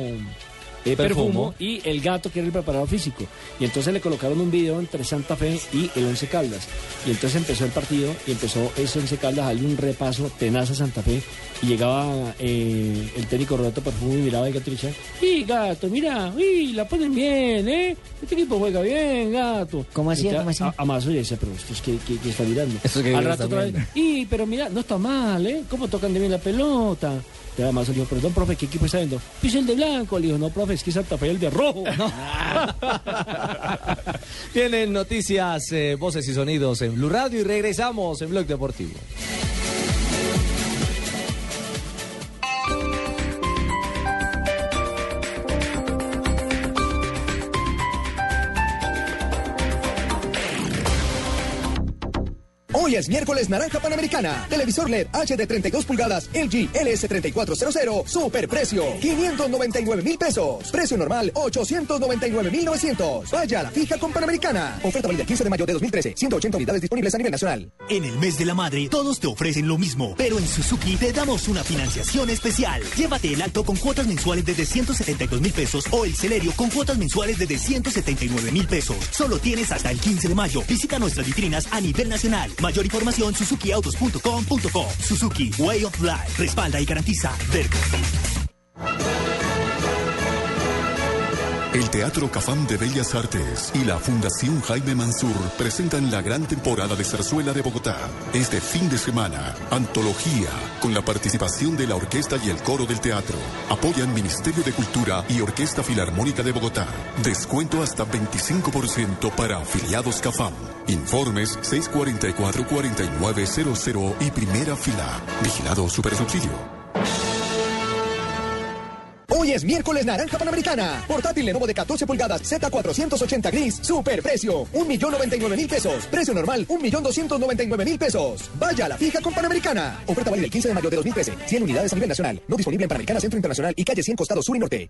eh, Perfumo. Perfumo y el gato que era el preparador físico. Y entonces le colocaron un video entre Santa Fe y el Once Caldas. Y entonces empezó el partido y empezó ese Once Caldas a darle un repaso tenaz a Santa Fe. Y llegaba eh, el técnico Roberto Perfumo y miraba al gato y decía, ¡y gato, mira! ¡y la ponen bien, eh! Este equipo juega bien, gato. ¿Cómo hacía, cómo hacía? a- Amazo y decía, pero esto es que, que- que está mirando. Esto que Al rato otra vez, y pero mira, no está mal, ¿eh? ¿Cómo tocan de bien la pelota? Te da más le dijo, perdón, profe, ¿qué equipo está viendo? Pues el de blanco. Le dijo, no, profe, es que Santa Fe el de rojo. Tienen noticias, eh, voces y sonidos en Blue Radio y regresamos en Blog Deportivo. Hoy es miércoles naranja panamericana. Televisor LED HD 32 pulgadas LG LS3400 super precio 599 mil pesos. Precio normal 899 mil 900. Vaya a la fija con Panamericana. Oferta válida el 15 de mayo de 2013. 180 unidades disponibles a nivel nacional. En el mes de la madre, todos te ofrecen lo mismo, pero en Suzuki te damos una financiación especial. Llévate el alto con cuotas mensuales desde 172 mil pesos o el celerio con cuotas mensuales desde 179 mil pesos. Solo tienes hasta el 15 de mayo. Visita nuestras vitrinas a nivel nacional. Mayor información suzukiautos.com.co. Suzuki Way of Life. Respalda y garantiza. Vergo. El Teatro Cafam de Bellas Artes y la Fundación Jaime Mansur presentan la gran temporada de zarzuela de Bogotá. Este fin de semana, antología, con la participación de la orquesta y el coro del teatro. Apoyan Ministerio de Cultura y Orquesta Filarmónica de Bogotá. Descuento hasta 25% para afiliados Cafam. Informes 644-4900 y primera fila. Vigilado Supersubsidio. Miércoles naranja panamericana. Portátil Lenovo de 14 pulgadas Z480 gris. Super precio. 1.099.000 pesos. Precio normal 1.299.000 pesos. Vaya a la fija con Panamericana. Oferta válida el 15 de mayo de 2013. 100 unidades a nivel nacional. No disponible en Panamericana Centro Internacional y calle 100 Costados Sur y Norte.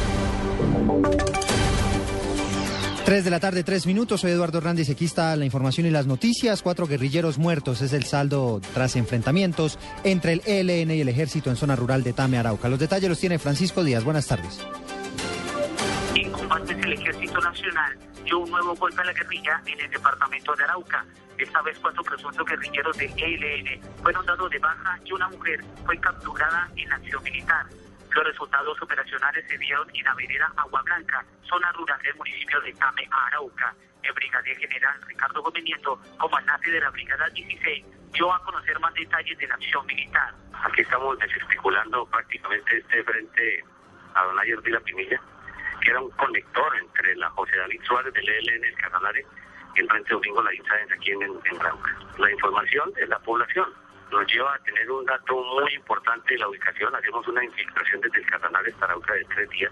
3 de la tarde, 3 minutos. Soy Eduardo Hernández aquí está la información y las noticias. Cuatro guerrilleros muertos es el saldo tras enfrentamientos entre el ELN y el ejército en zona rural de Tame, Arauca. Los detalles los tiene Francisco Díaz. Buenas tardes. En combates el Ejército Nacional dio un nuevo golpe a la guerrilla en el departamento de Arauca. Esta vez cuatro presuntos guerrilleros de ELN fueron dados de baja y una mujer fue capturada en acción militar. Los resultados operacionales se dieron en la vereda Agua Blanca, zona rural del municipio de Tame, Arauca. El brigadier general Ricardo Gómez Nieto, comandante de la Brigada 16, dio a conocer más detalles de la acción militar. Aquí estamos desarticulando prácticamente este frente a Don Ayer de la Pinilla que era un conector entre la José David Suárez del ELN el Casanare y el Frente Domingo La Sáenz aquí en, en Arauca. La información es la población. Nos lleva a tener un dato muy importante de la ubicación. Hacemos una infiltración desde el Casanare hasta Arauca de tres días.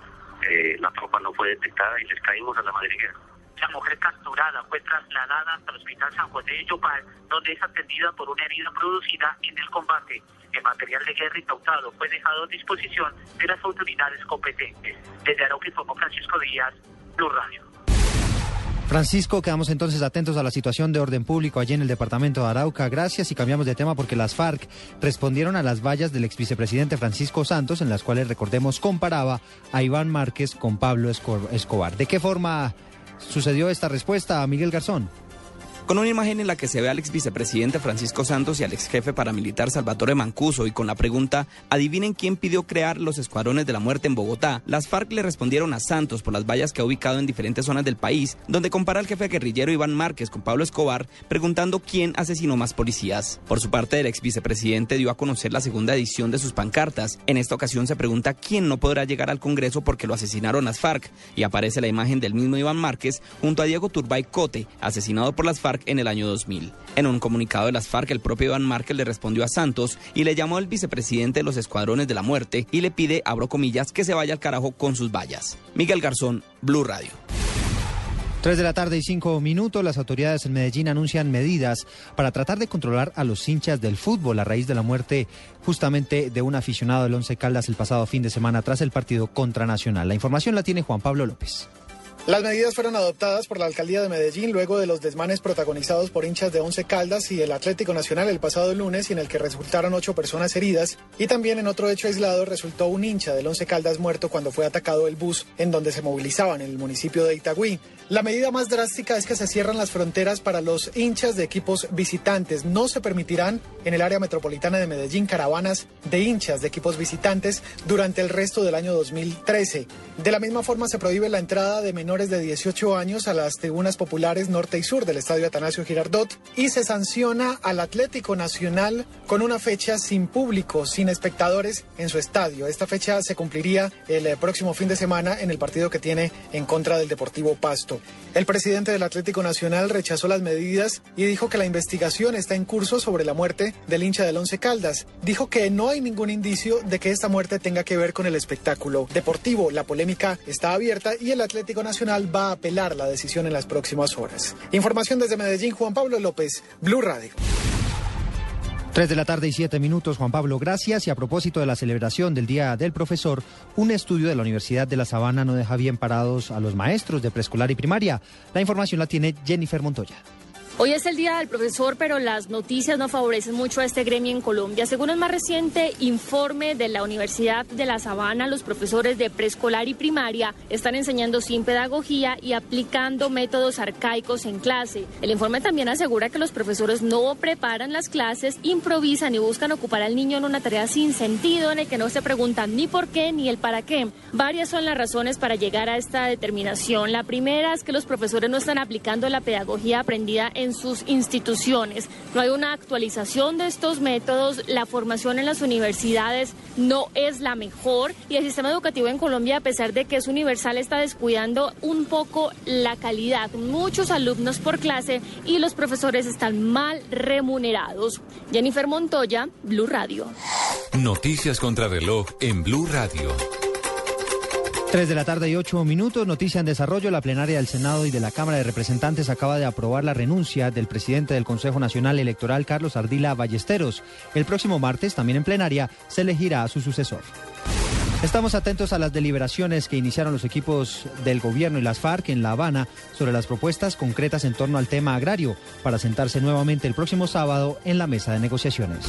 Eh, la tropa no fue detectada y les caímos a la madriguera. La mujer capturada fue trasladada hasta el Hospital San José de Yopal, donde es atendida por una herida producida en el combate. El material de guerra incautado fue dejado a disposición de las autoridades competentes. Desde Arauca informó Francisco Díaz, Blue Radio. Francisco, quedamos entonces atentos a la situación de orden público allí en el departamento de Arauca. Gracias y cambiamos de tema porque las FARC respondieron a las vallas del ex vicepresidente Francisco Santos, en las cuales, recordemos, comparaba a Iván Márquez con Pablo Escobar. ¿De qué forma sucedió esta respuesta Miguel Garzón? Con una imagen en la que se ve al ex vicepresidente Francisco Santos y al ex jefe paramilitar Salvatore Mancuso y con la pregunta, adivinen quién pidió crear los escuadrones de la muerte en Bogotá, las FARC le respondieron a Santos por las vallas que ha ubicado en diferentes zonas del país, donde compara al jefe guerrillero Iván Márquez con Pablo Escobar, preguntando quién asesinó más policías. Por su parte, el ex vicepresidente dio a conocer la segunda edición de sus pancartas. En esta ocasión se pregunta quién no podrá llegar al Congreso porque lo asesinaron las FARC, y aparece la imagen del mismo Iván Márquez junto a Diego Turbay Cote, asesinado por las FARC en el año 2000. En un comunicado de las FARC, el propio Iván Márquez le respondió a Santos y le llamó al vicepresidente de los Escuadrones de la Muerte y le pide, abro comillas, que se vaya al carajo con sus vallas. Miguel Garzón, Blue Radio. 3 de la tarde y 5 minutos, las autoridades en Medellín anuncian medidas para tratar de controlar a los hinchas del fútbol a raíz de la muerte justamente de un aficionado del Once Caldas el pasado fin de semana tras el partido contra Nacional. La información la tiene Juan Pablo López. Las medidas fueron adoptadas por la alcaldía de Medellín luego de los desmanes protagonizados por hinchas de Once Caldas y el Atlético Nacional el pasado lunes en el que resultaron ocho personas heridas y también en otro hecho aislado resultó un hincha del Once Caldas muerto cuando fue atacado el bus en donde se movilizaban en el municipio de Itagüí. La medida más drástica es que se cierran las fronteras para los hinchas de equipos visitantes. No se permitirán en el área metropolitana de Medellín caravanas de hinchas de equipos visitantes durante el resto del año 2013. De la misma forma se prohíbe la entrada de menores de 18 años a las tribunas populares norte y sur del estadio Atanasio Girardot y se sanciona al Atlético Nacional con una fecha sin público, sin espectadores en su estadio. Esta fecha se cumpliría el eh, próximo fin de semana en el partido que tiene en contra del Deportivo Pasto. El presidente del Atlético Nacional rechazó las medidas y dijo que la investigación está en curso sobre la muerte del hincha del Once Caldas. Dijo que no hay ningún indicio de que esta muerte tenga que ver con el espectáculo deportivo. La polémica está abierta y el Atlético Nacional va a apelar la decisión en las próximas horas. Información desde Medellín, Juan Pablo López, Blue Radio. 3 de la tarde y 7 minutos, Juan Pablo, gracias. Y a propósito de la celebración del Día del Profesor, un estudio de la Universidad de La Sabana no deja bien parados a los maestros de preescolar y primaria. La información la tiene Jennifer Montoya. Hoy es el Día del Profesor, pero las noticias no favorecen mucho a este gremio en Colombia. Según el más reciente informe de la Universidad de La Sabana, los profesores de preescolar y primaria están enseñando sin pedagogía y aplicando métodos arcaicos en clase. El informe también asegura que los profesores no preparan las clases, improvisan y buscan ocupar al niño en una tarea sin sentido en el que no se preguntan ni por qué ni el para qué. Varias son las razones para llegar a esta determinación. La primera es que los profesores no están aplicando la pedagogía aprendida en sus instituciones. No hay una actualización de estos métodos, la formación en las universidades no es la mejor y el sistema educativo en Colombia, a pesar de que es universal, está descuidando un poco la calidad. Muchos alumnos por clase y los profesores están mal remunerados. Jennifer Montoya, Blue Radio. Noticias contra reloj en Blue Radio. 3 de la tarde y 8 minutos, noticia en desarrollo. La plenaria del Senado y de la Cámara de Representantes acaba de aprobar la renuncia del presidente del Consejo Nacional Electoral, Carlos Ardila Ballesteros. El próximo martes, también en plenaria, se elegirá a su sucesor. Estamos atentos a las deliberaciones que iniciaron los equipos del gobierno y las FARC en La Habana sobre las propuestas concretas en torno al tema agrario para sentarse nuevamente el próximo sábado en la mesa de negociaciones.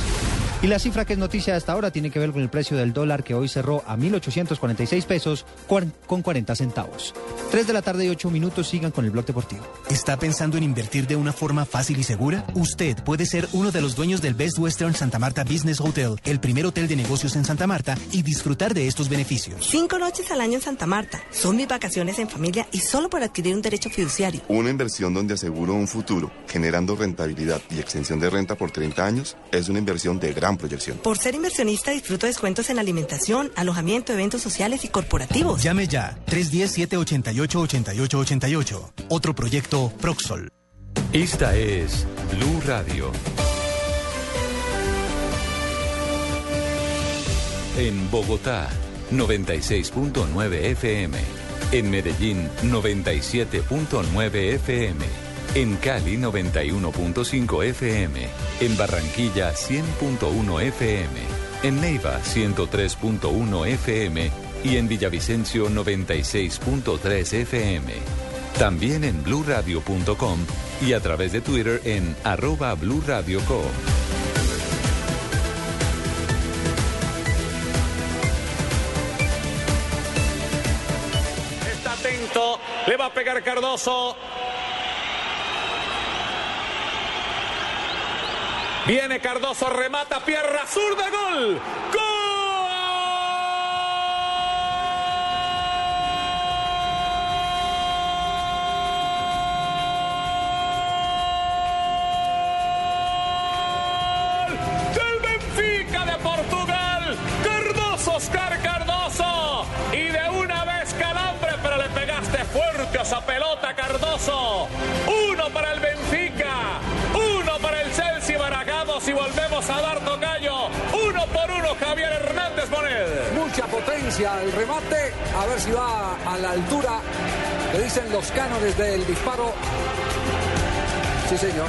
Y la cifra que es noticia hasta ahora tiene que ver con el precio del dólar que hoy cerró a 1.846 pesos con 40 centavos. 3 de la tarde y 8 minutos sigan con el blog deportivo. ¿Está pensando en invertir de una forma fácil y segura? Usted puede ser uno de los dueños del Best Western Santa Marta Business Hotel, el primer hotel de negocios en Santa Marta, y disfrutar de estos beneficios. Cinco noches al año en Santa Marta. Son mis vacaciones en familia y solo por adquirir un derecho fiduciario. Una inversión donde aseguro un futuro, generando rentabilidad y extensión de renta por 30 años, es una inversión de gran gran proyección. Por ser inversionista disfruto descuentos en alimentación, alojamiento, eventos sociales y corporativos. Llame ya 310-788-8888. Otro proyecto Proxol. Esta es Blue Radio. En Bogotá, 96.9 FM. En Medellín, 97.9 FM. En Cali, 91.5 FM. En Barranquilla, 100.1 FM. En Neiva, 103.1 FM. Y en Villavicencio, 96.3 FM. También en bluradio.com y a través de Twitter en arroba blurradioco. Está atento, le va a pegar Cardoso. Viene Cardoso, remata, pierna zurda, gol. Cardoso, Oscar Cardoso. Y de una vez calambre, pero le pegaste fuerte a esa pelota, Cardoso. Uno para el Benfica. Y volvemos a dar tocayo. Uno por uno, Javier Hernández Bonet. Mucha potencia el remate. A ver si va a la altura. Le dicen los cánones del disparo. Sí, señor.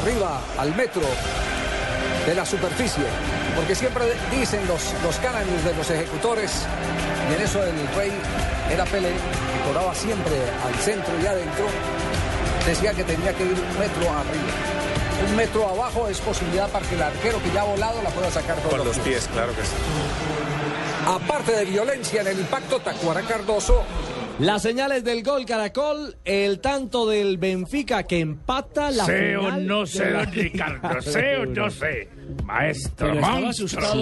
Arriba, al metro de la superficie. Porque siempre dicen los, los cánones de los ejecutores. Y en eso el rey era Pele, que cobraba siempre al centro y adentro. Decía que tenía que ir un metro arriba. Un metro abajo es posibilidad para que el arquero que ya ha volado la pueda sacar Con los pies, claro que sí. Aparte de violencia en el impacto, Tacuara Cardoso Las señales del gol Caracol, el tanto del Benfica que empata la Sé o final no de sé, la- don Ricardo, sé o no sé. Maestro, Pero estaba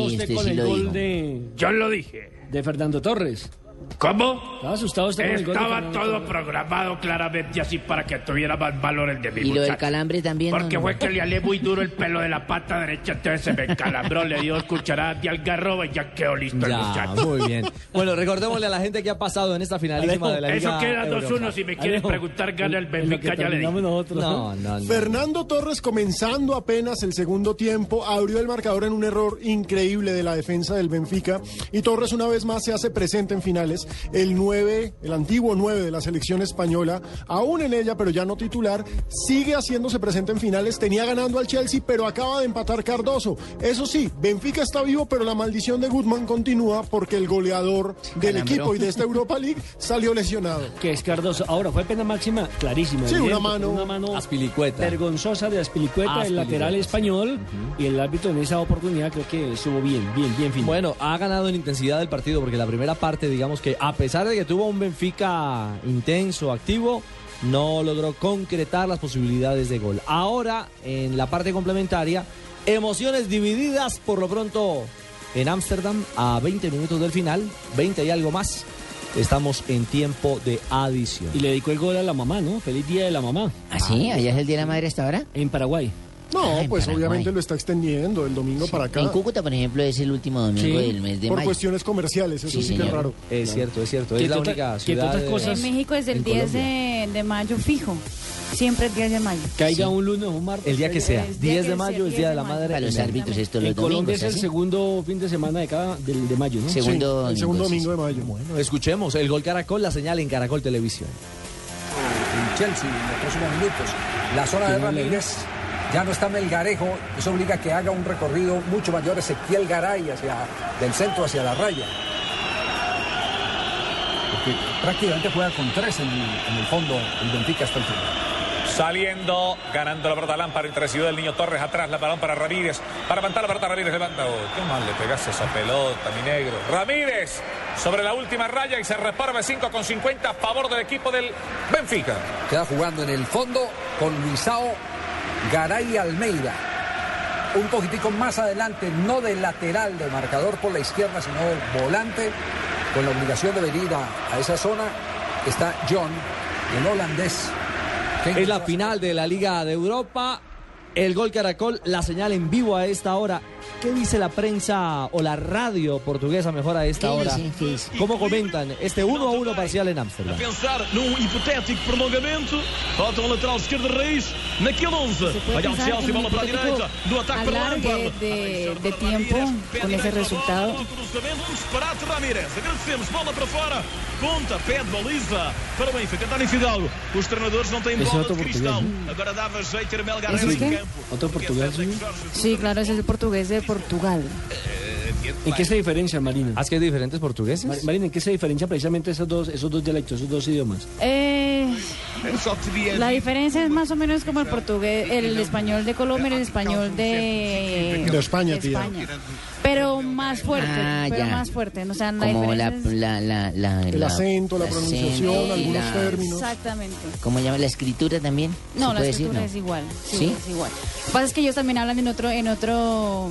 usted con el gol de... Yo lo dije. De Fernando Torres. ¿Cómo? Estaba asustado usted con el gol de Estaba Fernando todo Torres. programado claramente así para que tuviera más valor el de mi Y lo del muchacho. calambre también. Porque fue que le alé muy duro el pelo de la pata derecha, entonces se me calambró, le dio dos cucharadas de algarroba y ya quedó listo el Ya, muchacho. muy bien. Bueno, recordémosle a la gente que ha pasado en esta finalísima de la Liga Eso queda Europa. 2-1, si me quieren Alejo, preguntar, gana el en lo que Benfica, ya le dije. nosotros. No, no, no. Fernando Torres comenzando apenas el segundo tiempo abrió el marcador en un error increíble de la defensa del Benfica y Torres una vez más se hace presente en finales. El 9, el antiguo 9 de la selección española, aún en ella pero ya no titular, sigue haciéndose presente en finales. Tenía ganando al Chelsea pero acaba de empatar Cardoso. Eso sí, Benfica está vivo pero la maldición de Guzmán continúa porque el goleador del Calambró. equipo y de esta Europa League salió lesionado. Que es Cardoso. Ahora, fue pena máxima, clarísima. Sí, evidente, una mano- Una mano Aspilicueta. vergonzosa de Aspilicueta, el lateral español. Y el árbitro en esa oportunidad creo que estuvo bien, bien, bien fino. Bueno, ha ganado en intensidad el partido porque la primera parte, digamos que a pesar de que tuvo un Benfica intenso, activo, no logró concretar las posibilidades de gol. Ahora, en la parte complementaria, emociones divididas por lo pronto en Ámsterdam a 20 minutos del final, 20 y algo más. Estamos en tiempo de adición. Y le dedicó el gol a la mamá, ¿no? Feliz día de la mamá. ¿Ah, sí? ¿Allá es el Día de la Madre hasta ahora? En Paraguay. No, Ah, en pues Paraguay. obviamente lo está extendiendo el domingo para acá. En Cúcuta, por ejemplo, es el último domingo Sí, del mes de por mayo. cuestiones comerciales, eso Sí, sí, que es raro. Es cierto, es cierto. ¿Qué Es la única ciudad otras de-? En México es el en 10 Colombia. de, de mayo fijo. Siempre el 10 de mayo. Caiga un lunes o un martes. El día que sea. El día 10 que de mayo es Día de la 10 de Madre. Para los en árbitros esto En los Colombia domingos, es el segundo fin de semana de cada del, de mayo, ¿no? Segundo Sí, el segundo domingo de mayo. Bueno, escuchemos el gol Caracol, la señal en Caracol Televisión. en Chelsea en los próximos minutos. La zona de. Ramírez ya no está Melgarejo, eso obliga a que haga un recorrido mucho mayor Ezequiel Garay hacia del centro hacia la raya. Porque prácticamente juega con tres en, en el fondo el Benfica hasta el final. Saliendo, ganando la pelota Lámpara entre Ciudad del Niño Torres atrás, la balón para Ramírez. Para levantar la pelota Ramírez, levanta. Oh, qué mal le pegaste esa pelota, mi negro. Ramírez sobre la última raya y se reparme 5 con 50 a favor del equipo del Benfica. Queda jugando en el fondo con Luisao Garay Almeida. Un poquitico más adelante, no de lateral de marcador por la izquierda, sino volante, con la obligación de venir a, a esa zona, está John, el holandés. Es la final de la Liga de Europa. El gol Caracol, la señal en vivo a esta hora ¿qué dice la prensa o la radio portuguesa mejor a esta ¿Qué hora? ¿Cómo comentan este 1 a 1 parcial en Ámsterdam? pensar num hipotético prolongamento. Falta um lateral esquerdo de raiz naquele 11. Olha o Chelsea, bola para a direita. Do ataque para Lampard. de, de tiempo con ese resultado. Cruzamento, um disparate Ramírez. Agradecemos, bola para fora. Ponta, pé de baliza. Para o Benfica, António Fidalgo. Os treinadores não têm Esse é bola outro de cristal. português, Agora dava jeito ter Melgar ¿Ese es em campo. Otro portugués. ¿sí? Sí, claro, ese es el portugués de Portugal. ¿En qué se diferencia, Marina? ¿Haz que hay diferentes portugueses? Mar- Marina, ¿en qué se diferencia precisamente esos dos, esos dos dialectos, esos dos idiomas? Eh, la diferencia es más o menos como el portugués, el español de Colombia y el español de, De España, de tía. Pero más fuerte, Ah, pero ya. más fuerte. O sea, la Como la, la, la, la, El la- acento, la pronunciación, acento algunos la- términos. Exactamente. ¿Cómo llama la escritura también? No, ¿Se la escritura decir, es igual. Sí, ¿Sí? es igual. Lo que pasa es que ellos también hablan en otro, en otro,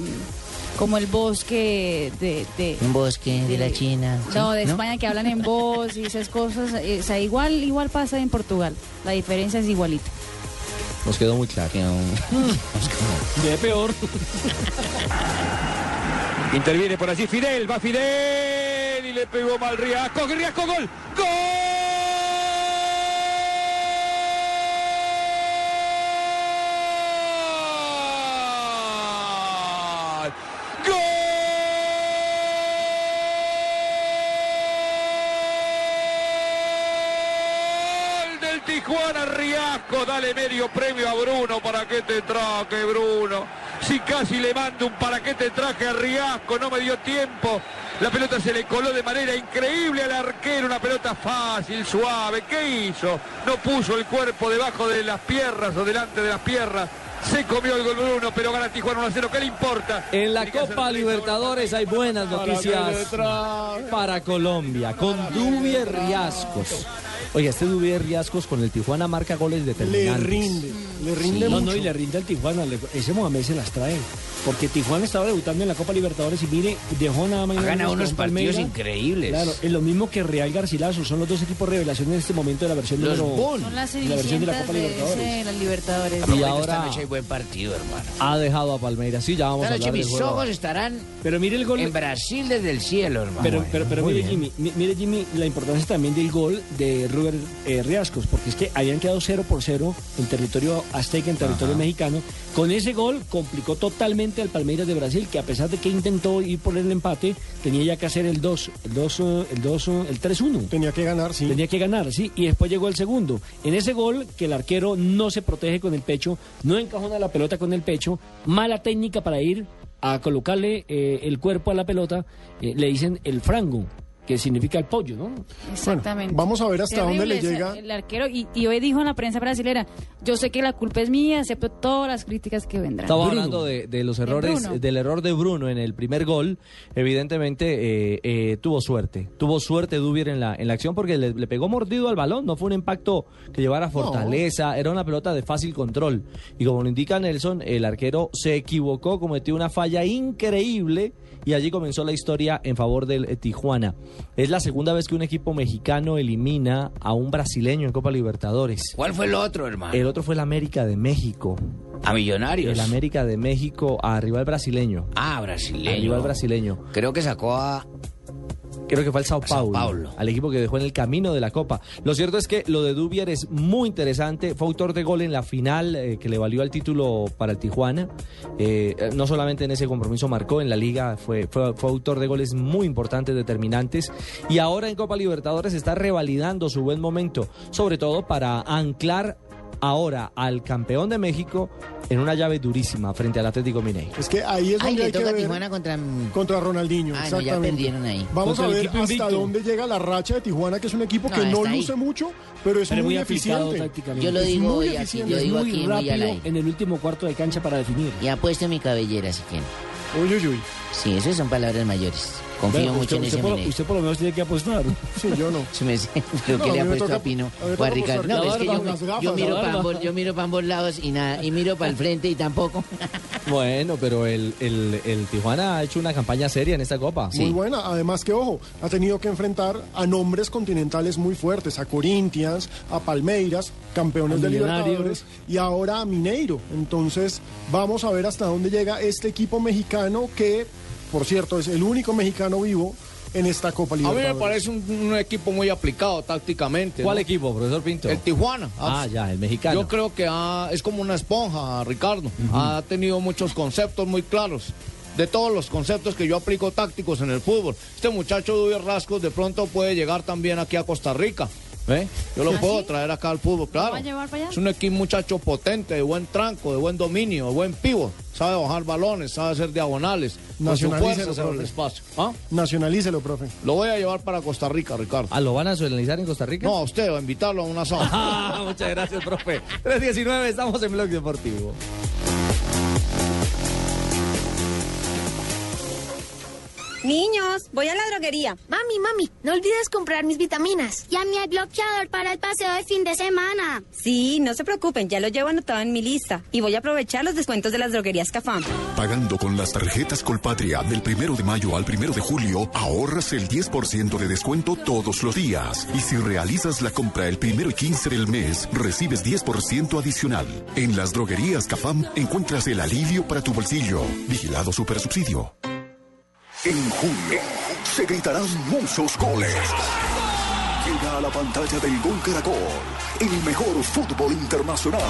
como el bosque de, de- Un bosque de la China. ¿sí? no, de España que hablan en voz y esas cosas. eh, O sea, igual, igual pasa en Portugal. La diferencia es igualita. Nos quedó muy claro. De peor. Interviene por allí Fidel, va Fidel y le pegó mal Riasco, Riasco gol, gol. Gol del Tijuana Riasco, dale medio premio a Bruno, para que te traje Bruno. Si casi le mando un para que te traje a Riasco, no me dio tiempo. La pelota se le coló de manera increíble al arquero, una pelota fácil, suave. ¿Qué hizo? No puso el cuerpo debajo de las piernas o delante de las piernas. Se comió el gol Bruno, pero gana Tijuana 1 a 0. ¿Qué le importa? En la Copa Libertadores hay buenas noticias para Colombia, con Dubier Riascos. Oye, este Dubier Riascos con el Tijuana marca goles Le determinantes. rinde, le rinde no, mucho. no, y le rinde al Tijuana. le- ese Mohamed se las trae. Porque Tijuana estaba debutando en la Copa Libertadores y mire, dejó nada más. y Ha nada ganado menos unos partidos Palmeiras. increíbles. Claro, es lo mismo que Real Garcilaso. Son los dos equipos revelación en este momento de la versión Los número Bulls. Son las de la versión de la Copa de, Libertadores. ese- las Libertadores. Y Esta ahora noche hay buen partido, hermano. ha dejado a Palmeiras. Sí, ya vamos Esta a hablar del mis juego. ojos estarán Pero mire el gol. en Brasil desde el cielo, hermano. Pero, pero, pero mire, bien. Jimmy, mi- mire, Jimmy, la importancia también del gol de Ruber eh, Riascos, porque es que habían quedado 0 por 0 en territorio azteca, en territorio mexicano. Con ese gol complicó totalmente al Palmeiras de Brasil, que a pesar de que intentó ir por el empate, tenía ya que hacer el 2, el 2, eh, el 2, eh, el 3-1. Tenía que ganar, sí. Tenía que ganar, sí, y después llegó el segundo. En ese gol, que el arquero no se protege con el pecho, no encajona la pelota con el pecho, mala técnica para ir a colocarle eh, el cuerpo a la pelota, eh, le dicen el frango, que significa el pollo, ¿no? Exactamente. vamos a ver hasta dónde le llega. El arquero, y, y hoy dijo en la prensa brasilera, yo sé que la culpa es mía, acepto todas las críticas que vendrán. Estaba hablando de, de los errores, del error de Bruno en el primer gol. Evidentemente eh, eh, tuvo suerte, tuvo suerte Dubier en la, en la acción porque le, le pegó mordido al balón. No fue un impacto que llevara fortaleza, era una pelota de fácil control. Y como lo indica Nelson, el arquero se equivocó, cometió una falla increíble y allí comenzó la historia en favor del eh, Tijuana. Es la segunda vez que un equipo mexicano elimina a un brasileño en Copa Libertadores. ¿Cuál fue el otro, hermano? El otro fue el América de México. A Millonarios. El América de México a rival brasileño. Ah, A brasileño. rival brasileño. Creo que sacó a... Creo que fue al Sao Paulo, Paulo. al equipo que dejó en el camino de la Copa. Lo cierto es que lo de Dubier es muy interesante. Fue autor de gol en la final eh, que le valió el título para el Tijuana. Eh, eh, no solamente en ese compromiso marcó, en la liga fue, fue, fue autor de goles muy importantes, determinantes. Y ahora en Copa Libertadores está revalidando su buen momento, sobre todo para anclar ahora al campeón de México en una llave durísima frente al Atlético Mineiro. Es que ahí es Ay, donde le hay que toca a ver Tijuana contra... contra Ronaldinho, Ah, no, ya exactamente. perdieron ahí. Vamos Contra a ver hasta invicto. dónde llega la racha de Tijuana, que es un equipo No, que no ahí. luce mucho, pero es Pero muy, eficiente. Yo lo Es digo muy hoy aquí, eficiente. yo es digo muy aquí aire. en el último cuarto de cancha para definir. Y ha puesto mi cabellera, si quieren. Uy, uy, uy. Sí, esas son palabras mayores. Confío Bueno, mucho usted, en usted ese por, usted por lo menos tiene que apostar. Sí, yo no. Me- No, le mí ha me puesto toca- a Pino o a Ricardo. No, es que yo, gafas, yo miro para ambos, yo miro para ambos lados y nada, y miro para el frente y tampoco. Bueno, pero el, el, el Tijuana ha hecho una campaña seria en esta Copa. Muy buena, además que ojo, ha tenido que enfrentar a nombres continentales muy fuertes, a Corinthians, a Palmeiras, campeones A de. Libertadores y ahora a Mineiro. Entonces, vamos a ver hasta dónde llega este equipo mexicano que, por cierto, es el único mexicano vivo en esta Copa A mí Libertadores. me parece un, un equipo muy aplicado tácticamente. ¿Cuál ¿no? equipo, profesor Pinto? El Tijuana. Ah, ya, el mexicano. Yo creo que ha- es como una esponja, Ricardo. Ha tenido muchos conceptos muy claros. De todos los conceptos que yo aplico tácticos en el fútbol. Este muchacho Dudio Rascos de pronto puede llegar también aquí a Costa Rica. ¿Ve? Yo lo ¿Ah, puedo sí? traer acá al fútbol, claro. va a llevar para allá? Es un equipo muchacho potente, de buen tranco, de buen dominio, de buen pivo. Sabe bajar balones, sabe hacer diagonales. Con su Nacionalícelo, fuerza sobre el profe. espacio. ¿Ah? Nacionalícelo, profe. Lo voy a llevar para Costa Rica, Ricardo. ¿Ah, lo van a nacionalizar en Costa Rica? No, a usted, a invitarlo a una asado. Ah, muchas gracias, profe. 319, estamos en Blog Deportivo. Niños, voy a la droguería. Mami, mami, no olvides comprar mis vitaminas. Y a mi el bloqueador para el paseo de fin de semana. Sí, no se preocupen, ya lo llevo anotado en mi lista. Y voy a aprovechar los descuentos de las droguerías Cafam. Pagando con las tarjetas Colpatria del primero de mayo al primero de julio, ahorras el 10% de descuento todos los días. Y si realizas la compra el primero y 15 del mes, recibes 10% adicional. En las droguerías Cafam encuentras el alivio para tu bolsillo. Vigilado Supersubsidio. En junio se gritarán muchos goles. Llega a la pantalla del Gol Caracol el mejor fútbol internacional.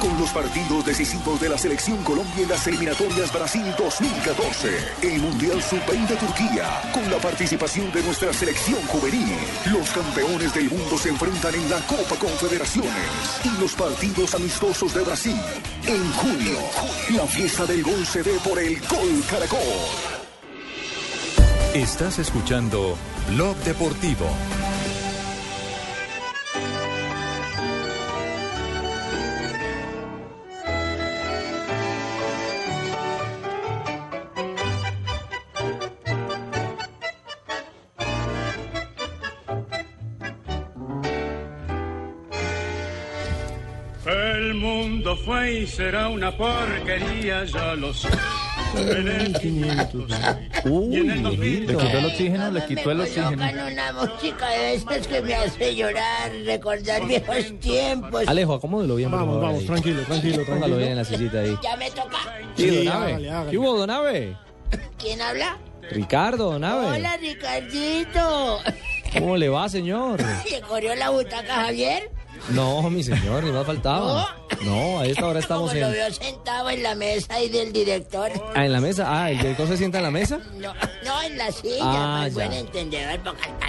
Con los partidos decisivos de la Selección Colombia en las eliminatorias Brasil 2014, el Mundial Sub-20 Turquía, con la participación de nuestra selección juvenil. Los campeones del mundo se enfrentan en la Copa Confederaciones y los partidos amistosos de Brasil. En junio, la fiesta del gol se ve por el Gol Caracol. Estás escuchando Blog Deportivo. El mundo fue y será una porquería, ya lo sé. En el 506. y en el 2000. Le quitó el oxígeno, le quitó el oxígeno. Una música de esas que me hace llorar, recordar viejos tiempos. Alejo, acomódelo bien. por Vamos, favor, vamos, ahí. tranquilo, tranquilo, Póngalo bien en la sillita ahí. Ya me toca. Sí, Sí, don Abe. hágale, hágale. ¿Qué hubo? ¿Quién habla? Ricardo, don Abe. Hola, Ricardito. ¿Cómo le va, señor? ¿Le corrió la butaca a Javier? No, mi señor, ni más faltaba. No, a esta hora estamos Como lo en... veo sentado en la mesa ahí del director. Ah, en la mesa. Ah, ¿el director se sienta en la mesa? No, no en la silla, Ah, ya. buen entendedor.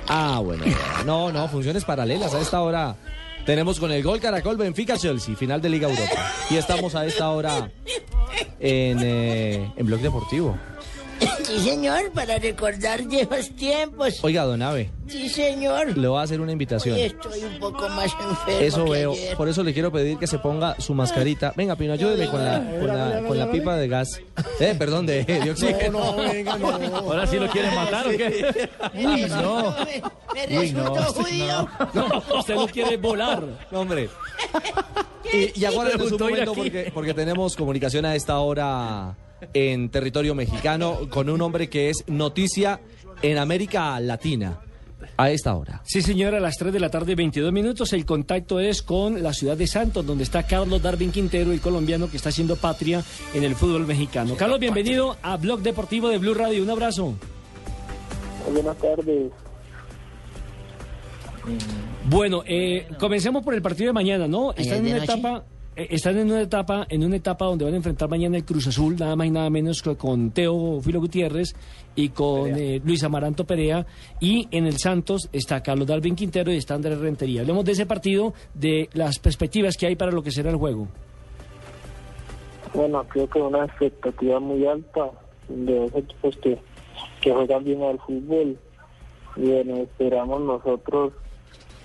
Ah, bueno. No, no, funciones paralelas. A esta hora tenemos con el gol Caracol Benfica Chelsea, final de Liga Europa. Y estamos a esta hora en, eh, en Blog Deportivo. Sí, señor, para recordar viejos tiempos. Oiga, don Ave, Sí, señor. le voy a hacer una invitación. Hoy estoy un poco más enfermo. Eso que veo. ayer. Por eso le quiero pedir que se ponga su mascarita. Venga, Pino, ayúdeme con la, con la, con la pipa de gas. Eh, perdón, de, de oxígeno. No, no, venga, no. Ahora sí lo quieren matar o qué? Uy, no. Me Uy, no, judío. No, usted no quiere volar. No, hombre. Y, y aguárdense un momento porque, porque tenemos comunicación a esta hora en territorio mexicano con un hombre que es noticia en América Latina. A esta hora. Sí, señora, a las 3 de la tarde, 22 minutos. El contacto es con la ciudad de Santos, donde está Carlos Darwin Quintero, el colombiano que está haciendo patria en el fútbol mexicano. Carlos, bienvenido a Blog Deportivo de Blue Radio. Un abrazo. Buenas tardes. Bueno, eh, comencemos por el partido de mañana, ¿no? ¿Ayer Están en una noche? etapa, están en una etapa, en una etapa donde van a enfrentar mañana el Cruz Azul, nada más y nada menos que con Teo Filo Gutiérrez y con eh, Luis Amaranto Perea. Y en el Santos está Carlos Darwin Quintero y está Andrés Rentería. Hablemos de ese partido, de las perspectivas que hay para lo que será el juego. Bueno, creo que una expectativa muy alta de dos equipos que, que juegan bien al fútbol. Y bueno, esperamos nosotros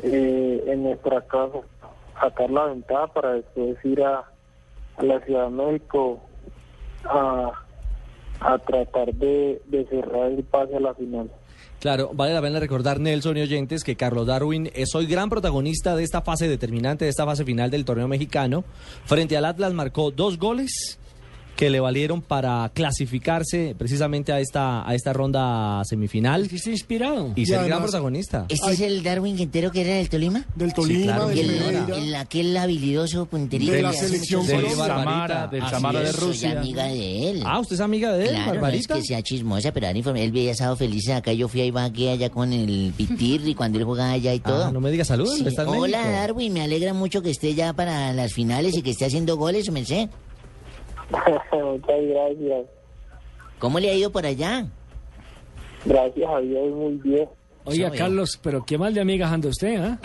eh, en nuestra casa sacar la ventaja para después ir a, la Ciudad de México a, a tratar de, de cerrar el pase a la final. Claro, vale la pena recordar, Nelson y oyentes, que Carlos Darwin es hoy gran protagonista de esta fase determinante, de esta fase final del torneo mexicano. Frente al Atlas marcó dos goles que le valieron para clasificarse precisamente a esta, a esta ronda semifinal. está inspirado. Y ser gran protagonista. ¿Este es el Darwin Quintero que era del Tolima? Del Tolima, claro, Y del el, el- aquel habilidoso punterito. De la selección goles. Samara, del Samara de es, Soy Rusia. amiga de él. Ah, ¿usted es amiga de él, Claro, no es Barbarita? que sea chismosa, pero dar informe- él había estado feliz acá. Yo fui a Ibagué allá con el Pitirri cuando él jugaba allá y todo. Ah, no me diga saludos, Sí. Hola, México. Darwin, me alegra mucho que esté ya para las finales y que esté haciendo goles, me sé. Muchas gracias. ¿Cómo le ha ido por allá? Gracias a Dios, muy bien. Oiga, Carlos, pero qué mal de amigas anda usted, ¿ah?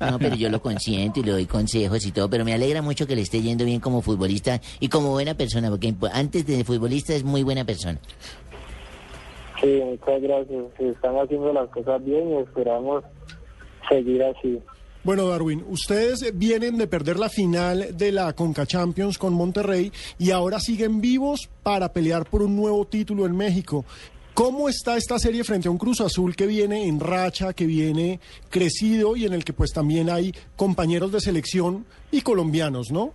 No, pero yo lo consiento y le doy consejos y todo, pero me alegra mucho que le esté yendo bien como futbolista y como buena persona, porque antes de futbolista es muy buena persona. Sí, muchas gracias. Se están haciendo las cosas bien y esperamos seguir así. Bueno, Darwin, ustedes vienen de perder la final de la Conca Champions con Monterrey y ahora siguen vivos para pelear por un nuevo título en México. ¿Cómo está esta serie frente a un Cruz Azul que viene en racha, que viene crecido y en el que pues también hay compañeros de selección y colombianos, ¿no?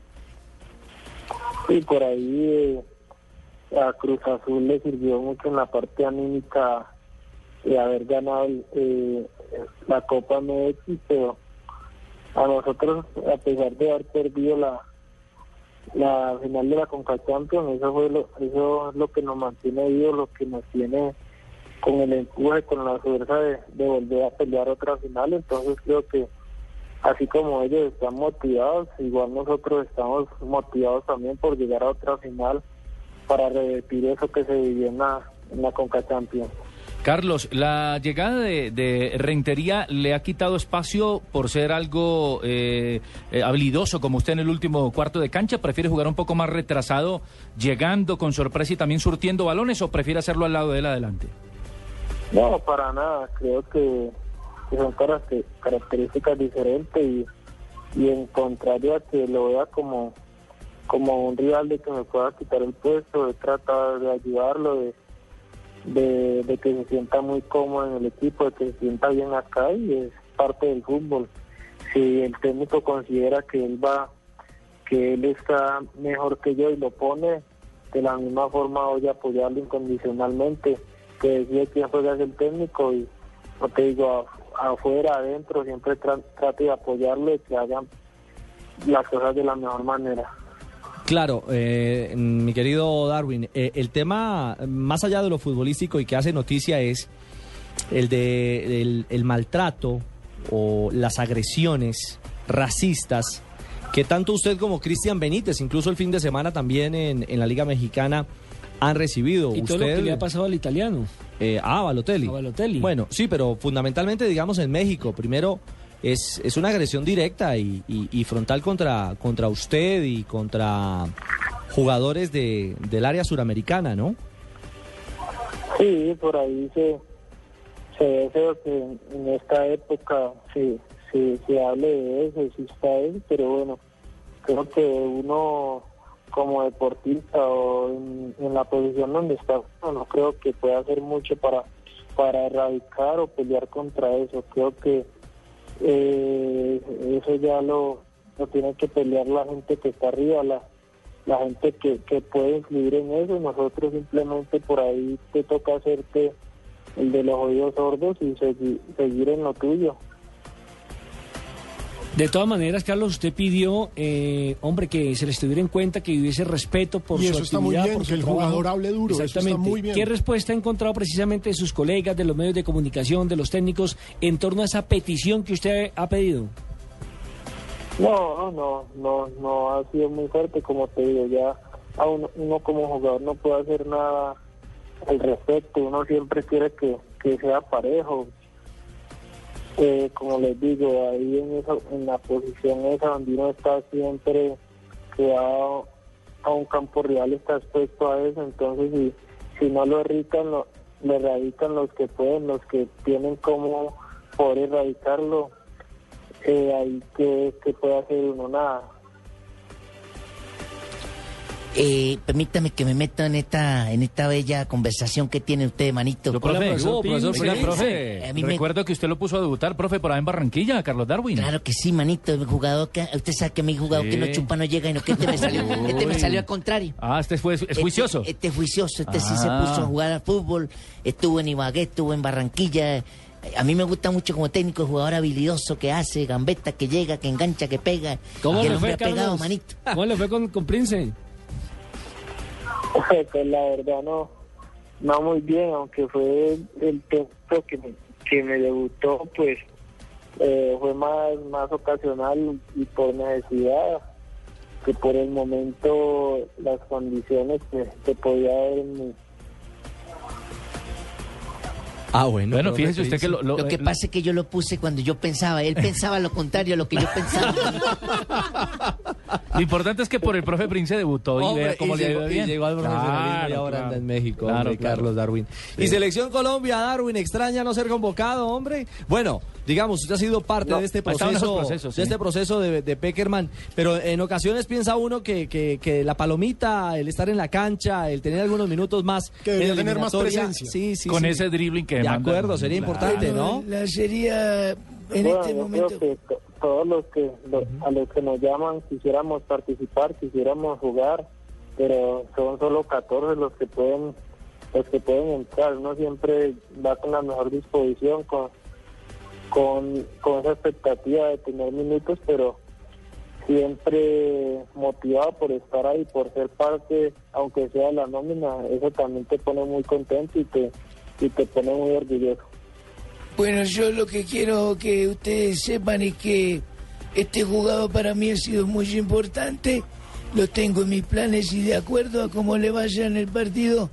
Y por ahí eh, a Cruz Azul le sirvió mucho en la parte anímica de haber ganado eh, la Copa MX, pero a nosotros, a pesar de haber perdido la la final de la Conca Champions, eso fue lo, eso es lo que nos mantiene vivos, lo que nos tiene con el empuje, con la fuerza de, volver a pelear otra final, entonces creo que así como ellos están motivados, igual nosotros estamos motivados también por llegar a otra final para revertir eso que se vivió en la, en la Conca Champions. Carlos, la llegada de, de Rentería le ha quitado espacio por ser algo eh, eh, habilidoso como usted en el último cuarto de cancha. ¿Prefiere jugar un poco más retrasado, llegando con sorpresa y también surtiendo balones o prefiere hacerlo al lado de él adelante? No, para nada, creo que, que son caracter- características diferentes y, y en contrario a que lo vea como, como un rival de que me pueda quitar el puesto, de tratar de ayudarlo, de, de, de que se sienta muy cómodo en el equipo, de que se sienta bien acá y es parte del fútbol. Si el técnico considera que él va, que él está mejor que yo y lo pone, de la misma forma voy a apoyarlo incondicionalmente, que decide quién juega es el técnico y no te digo afuera, adentro, siempre tra- trate de apoyarlo y que hagan las cosas de la mejor manera. Claro, eh, mi querido Darwin, eh, el tema más allá de lo futbolístico y que hace noticia es el de el, el maltrato o las agresiones racistas que tanto usted como Cristian Benítez, incluso el fin de semana también en, en la Liga Mexicana, han recibido. Y todo usted, lo que le ha pasado al italiano. eh, ah, Balotelli. A Balotelli. Bueno, sí, pero fundamentalmente, digamos, en México, primero es, es una agresión directa y, y- frontal contra, contra usted y contra jugadores de, del área suramericana, ¿no? Sí, por ahí se, se ve que en, esta época se, se, se hable de eso, exista eso, pero bueno, creo que uno como deportista o en, la posición donde está, no creo que pueda hacer mucho para, para erradicar o pelear contra eso. Creo que eh, eso ya lo, lo tiene que pelear la gente que está arriba, la, la gente que, que puede influir en eso nosotros simplemente por ahí te toca hacerte el de los oídos sordos y segui- seguir en lo tuyo. De todas maneras, Carlos, usted pidió, eh, hombre, que se le estuviera en cuenta, que hubiese respeto por Y su eso está muy actividad, bien, por su que el trabajo. jugador hable duro, eso está Exactamente. muy bien. ¿Qué respuesta ha encontrado precisamente de sus colegas, de los medios de comunicación, de los técnicos, en torno a esa petición que usted ha pedido? No, no, no, no ha sido muy fuerte, como te digo, ya a uno, uno como jugador no puede hacer nada al respecto, uno siempre quiere que, que sea parejo. Eh, como les digo, ahí en, esa, en la posición esa donde uno está siempre quedado a un campo rival está expuesto a eso, entonces si, si no lo erradican, lo, lo erradican los que pueden, los que tienen como poder erradicarlo, eh, ahí que, que puede hacer uno nada. Eh, permítame que me meta en esta, en esta bella conversación que tiene usted, manito. Yo, profe, profesor oiga, Prince. profe, A mí me- recuerdo que usted lo puso a debutar, profe, por ahí en Barranquilla, Carlos Darwin. Claro que sí, manito. El jugador que, usted sabe que mi jugador Sí. que no chupa no llega y no que este me salió, este me salió al contrario. Ah, este fue, es juicioso. Este, este juicioso, este sí se Ah. puso a jugar al fútbol, estuvo en Ibagué, estuvo en Barranquilla. A mí me gusta mucho como técnico, jugador habilidoso que hace, gambeta, que llega, que engancha, que pega. ¿Cómo que le fue, pegado, manito. ¿Cómo le fue con, con Prince? Pues la verdad no, no muy bien, aunque fue el tiempo que me, que me debutó, pues eh, fue más, más ocasional y por necesidad que por el momento las condiciones que, que podía haber en mi, Ah, bueno. Bueno, fíjese usted que lo, lo- Lo que eh, pasa es que yo lo puse cuando yo pensaba. Él pensaba lo contrario a lo que yo pensaba. lo importante es que por el profe Prince debutó y Hombre, vea cómo y le llegó, ido y bien. llegó al y ahora claro. anda en México, Claro, hombre, claro. Carlos Darwin. Sí. Y Selección Colombia, Darwin, extraña no ser convocado, hombre. Bueno, digamos, usted ha sido parte No, de este esos proceso, procesos, de sí. este proceso de, de Peckerman, pero en ocasiones piensa uno que, que, que la palomita, el estar en la cancha, el tener algunos minutos más Que debería tener más presencia. Sí, sí, Con sí. ese dribbling que De manda. acuerdo, sería Claro. importante, ¿no? La sería en Bueno, este momento. que todos los que lo- a los que nos llaman quisiéramos participar, quisiéramos jugar, pero son solo 14 los que pueden los que pueden entrar. Uno siempre va con la mejor disposición, con con, con esa expectativa de tener minutos, pero siempre motivado por estar ahí, por ser parte, aunque sea la nómina, eso también te pone muy contento y te y te pone muy orgulloso. Bueno, yo lo que quiero que ustedes sepan es que este jugador para mí ha sido muy importante. Lo tengo en mis planes y de acuerdo a cómo le vaya en el partido,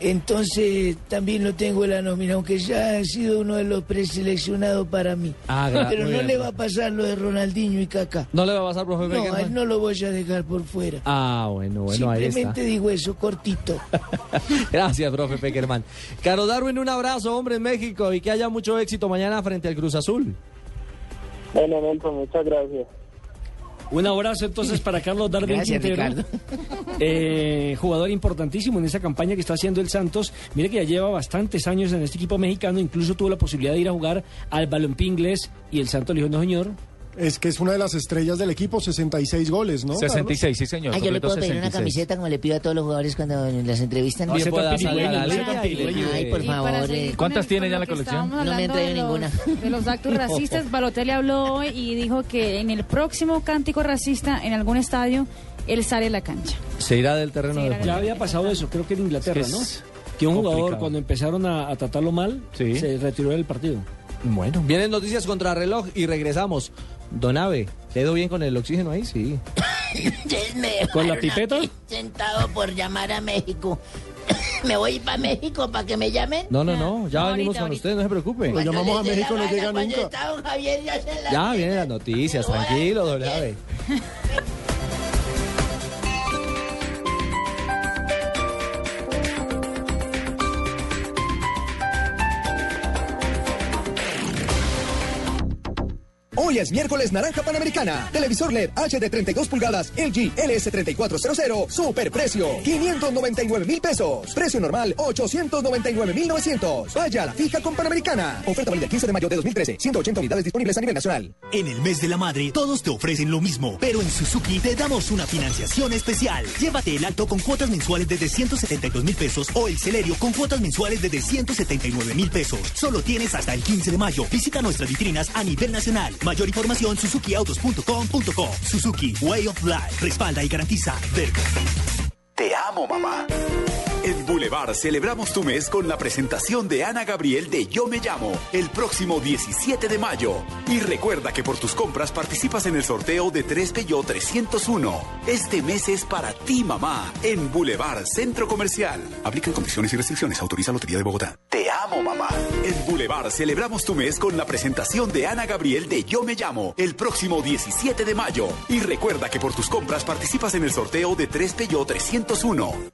entonces también lo tengo en la nómina, aunque ya ha sido uno de los preseleccionados para mí. Ah, Pero no bien, le va a pasar lo de Ronaldinho y Kaká. ¿No le va a pasar, profe No, a él no lo voy a dejar por fuera. Ah, bueno, bueno, ahí está. Simplemente digo eso, cortito. Gracias, profe Peckerman. Carlos Darwin, un abrazo, hombre, en México y que haya mucho éxito mañana frente al Cruz Azul. Bueno, Nelson, muchas gracias. Un abrazo entonces para Carlos Darwin Gracias, Quintero, eh, jugador importantísimo en esa campaña que está haciendo el Santos. Mire que ya lleva bastantes años en este equipo mexicano, incluso tuvo la posibilidad de ir a jugar al balompié inglés y el Santos le dijo, no señor, Es que es una de las estrellas del equipo, 66 goles, ¿no? 66, sí señor. Ah, yo le puedo pedir una 66. camiseta como le pido a todos los jugadores cuando las entrevistan. Bien pueda salir a la Pirigüeño, liga y le Pirigüeño. pide- Ay, por favor. eh, ¿Cuántas el- tiene ya la colección? No me han traído ninguna. De los actos racistas, Balotelli habló hoy y dijo que en el próximo cántico racista en algún estadio, él sale a la cancha. Se irá del terreno Se de irá juego. ya había pasado eso, creo que en Inglaterra, Es que ¿no? Que un jugador complicado. cuando empezaron a, a tratarlo mal, Sí. se retiró del partido. Bueno, vienen noticias contra reloj y regresamos. Don Ave, ¿te ido bien con el oxígeno ahí? Sí. Ustedes ¿Con la pipeta? Sentado por llamar a México. ¿Me voy para México para que me llamen? No, no, no, ya Ahorita, venimos con ahorita. usted, no se preocupe. Lo llamamos a México, no llega nunca. está don Javier, ya se la- Ya vienen las noticias, tranquilo, don Ave. Hoy es miércoles naranja panamericana. Televisor LED HD 32 pulgadas LG LS3400. Super precio. 599 mil pesos. Precio normal 899 mil 900. Vaya la fija con Panamericana. Oferta válida el 15 de mayo de 2013. 180 unidades disponibles a nivel nacional. En el mes de la madre, todos te ofrecen lo mismo, pero en Suzuki te damos una financiación especial. Llévate el alto con cuotas mensuales desde 172 mil pesos o el Celerio con cuotas mensuales desde 179 mil pesos. Solo tienes hasta el 15 de mayo. Visita nuestras vitrinas a nivel nacional. Mayor información suzukiautos.com.co. Suzuki Way of Life. Respalda y garantiza. Vergo. Te amo, mamá. En Boulevard celebramos tu mes con la presentación de Ana Gabriel de Yo Me Llamo el próximo 17 de mayo. Y recuerda que por tus compras participas en el sorteo de 3 Peugeot 301. Este mes es para ti, mamá, en Boulevard Centro Comercial. Aplican condiciones y restricciones. Autoriza Lotería de Bogotá. Te amo, mamá. En Boulevard celebramos tu mes con la presentación de Ana Gabriel de Yo Me Llamo el próximo 17 de mayo. Y recuerda que por tus compras participas en el sorteo de 3 Peugeot 301.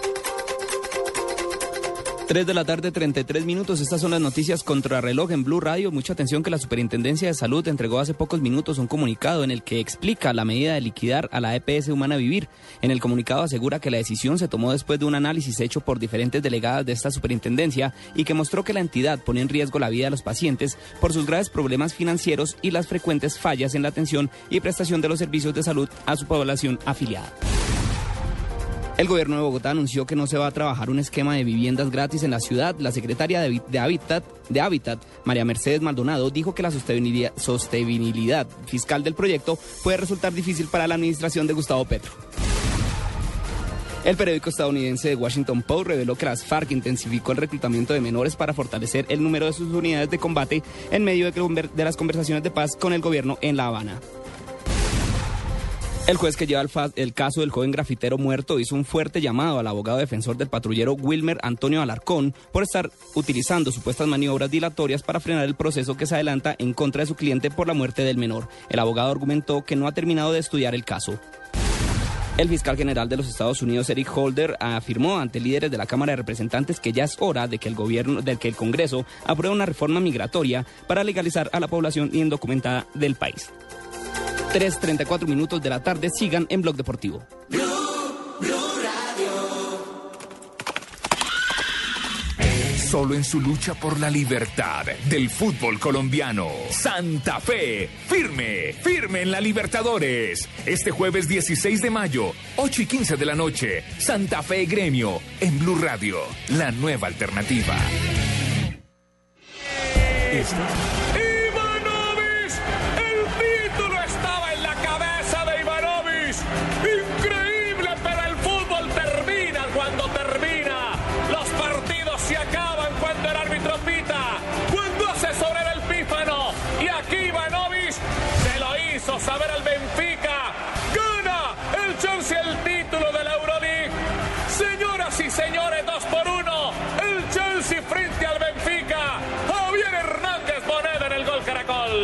3 de la tarde, 33 minutos. Estas son las noticias contrarreloj en Blue Radio. Mucha atención que la Superintendencia de Salud entregó hace pocos minutos un comunicado en el que explica la medida de liquidar a la EPS Humana Vivir. En el comunicado asegura que la decisión se tomó después de un análisis hecho por diferentes delegadas de esta superintendencia y que mostró que la entidad pone en riesgo la vida de los pacientes por sus graves problemas financieros y las frecuentes fallas en la atención y prestación de los servicios de salud a su población afiliada. El gobierno de Bogotá anunció que no se va a trabajar un esquema de viviendas gratis en la ciudad. La secretaria de, de Hábitat, de María Mercedes Maldonado, dijo que la sostenibilidad, fiscal del proyecto puede resultar difícil para la administración de Gustavo Petro. El periódico estadounidense The Washington Post reveló que las FARC intensificó el reclutamiento de menores para fortalecer el número de sus unidades de combate en medio de las conversaciones de paz con el gobierno en La Habana. El juez que lleva el, caso del joven grafitero muerto hizo un fuerte llamado al abogado defensor del patrullero Wilmer Antonio Alarcón por estar utilizando supuestas maniobras dilatorias para frenar el proceso que se adelanta en contra de su cliente por la muerte del menor. El abogado argumentó que no ha terminado de estudiar el caso. El fiscal general de los Estados Unidos, Eric Holder, afirmó ante líderes de la Cámara de Representantes que ya es hora de que el gobierno, de que el Congreso apruebe una reforma migratoria para legalizar a la población indocumentada del país. 3.34 minutos de la tarde, sigan en Blog Deportivo. Solo en su lucha por la libertad del fútbol colombiano. Santa Fe, firme, firme en la Libertadores. Este jueves 16 de mayo, 8 y 15 de la noche, Santa Fe Gremio, en Blue Radio, la nueva alternativa.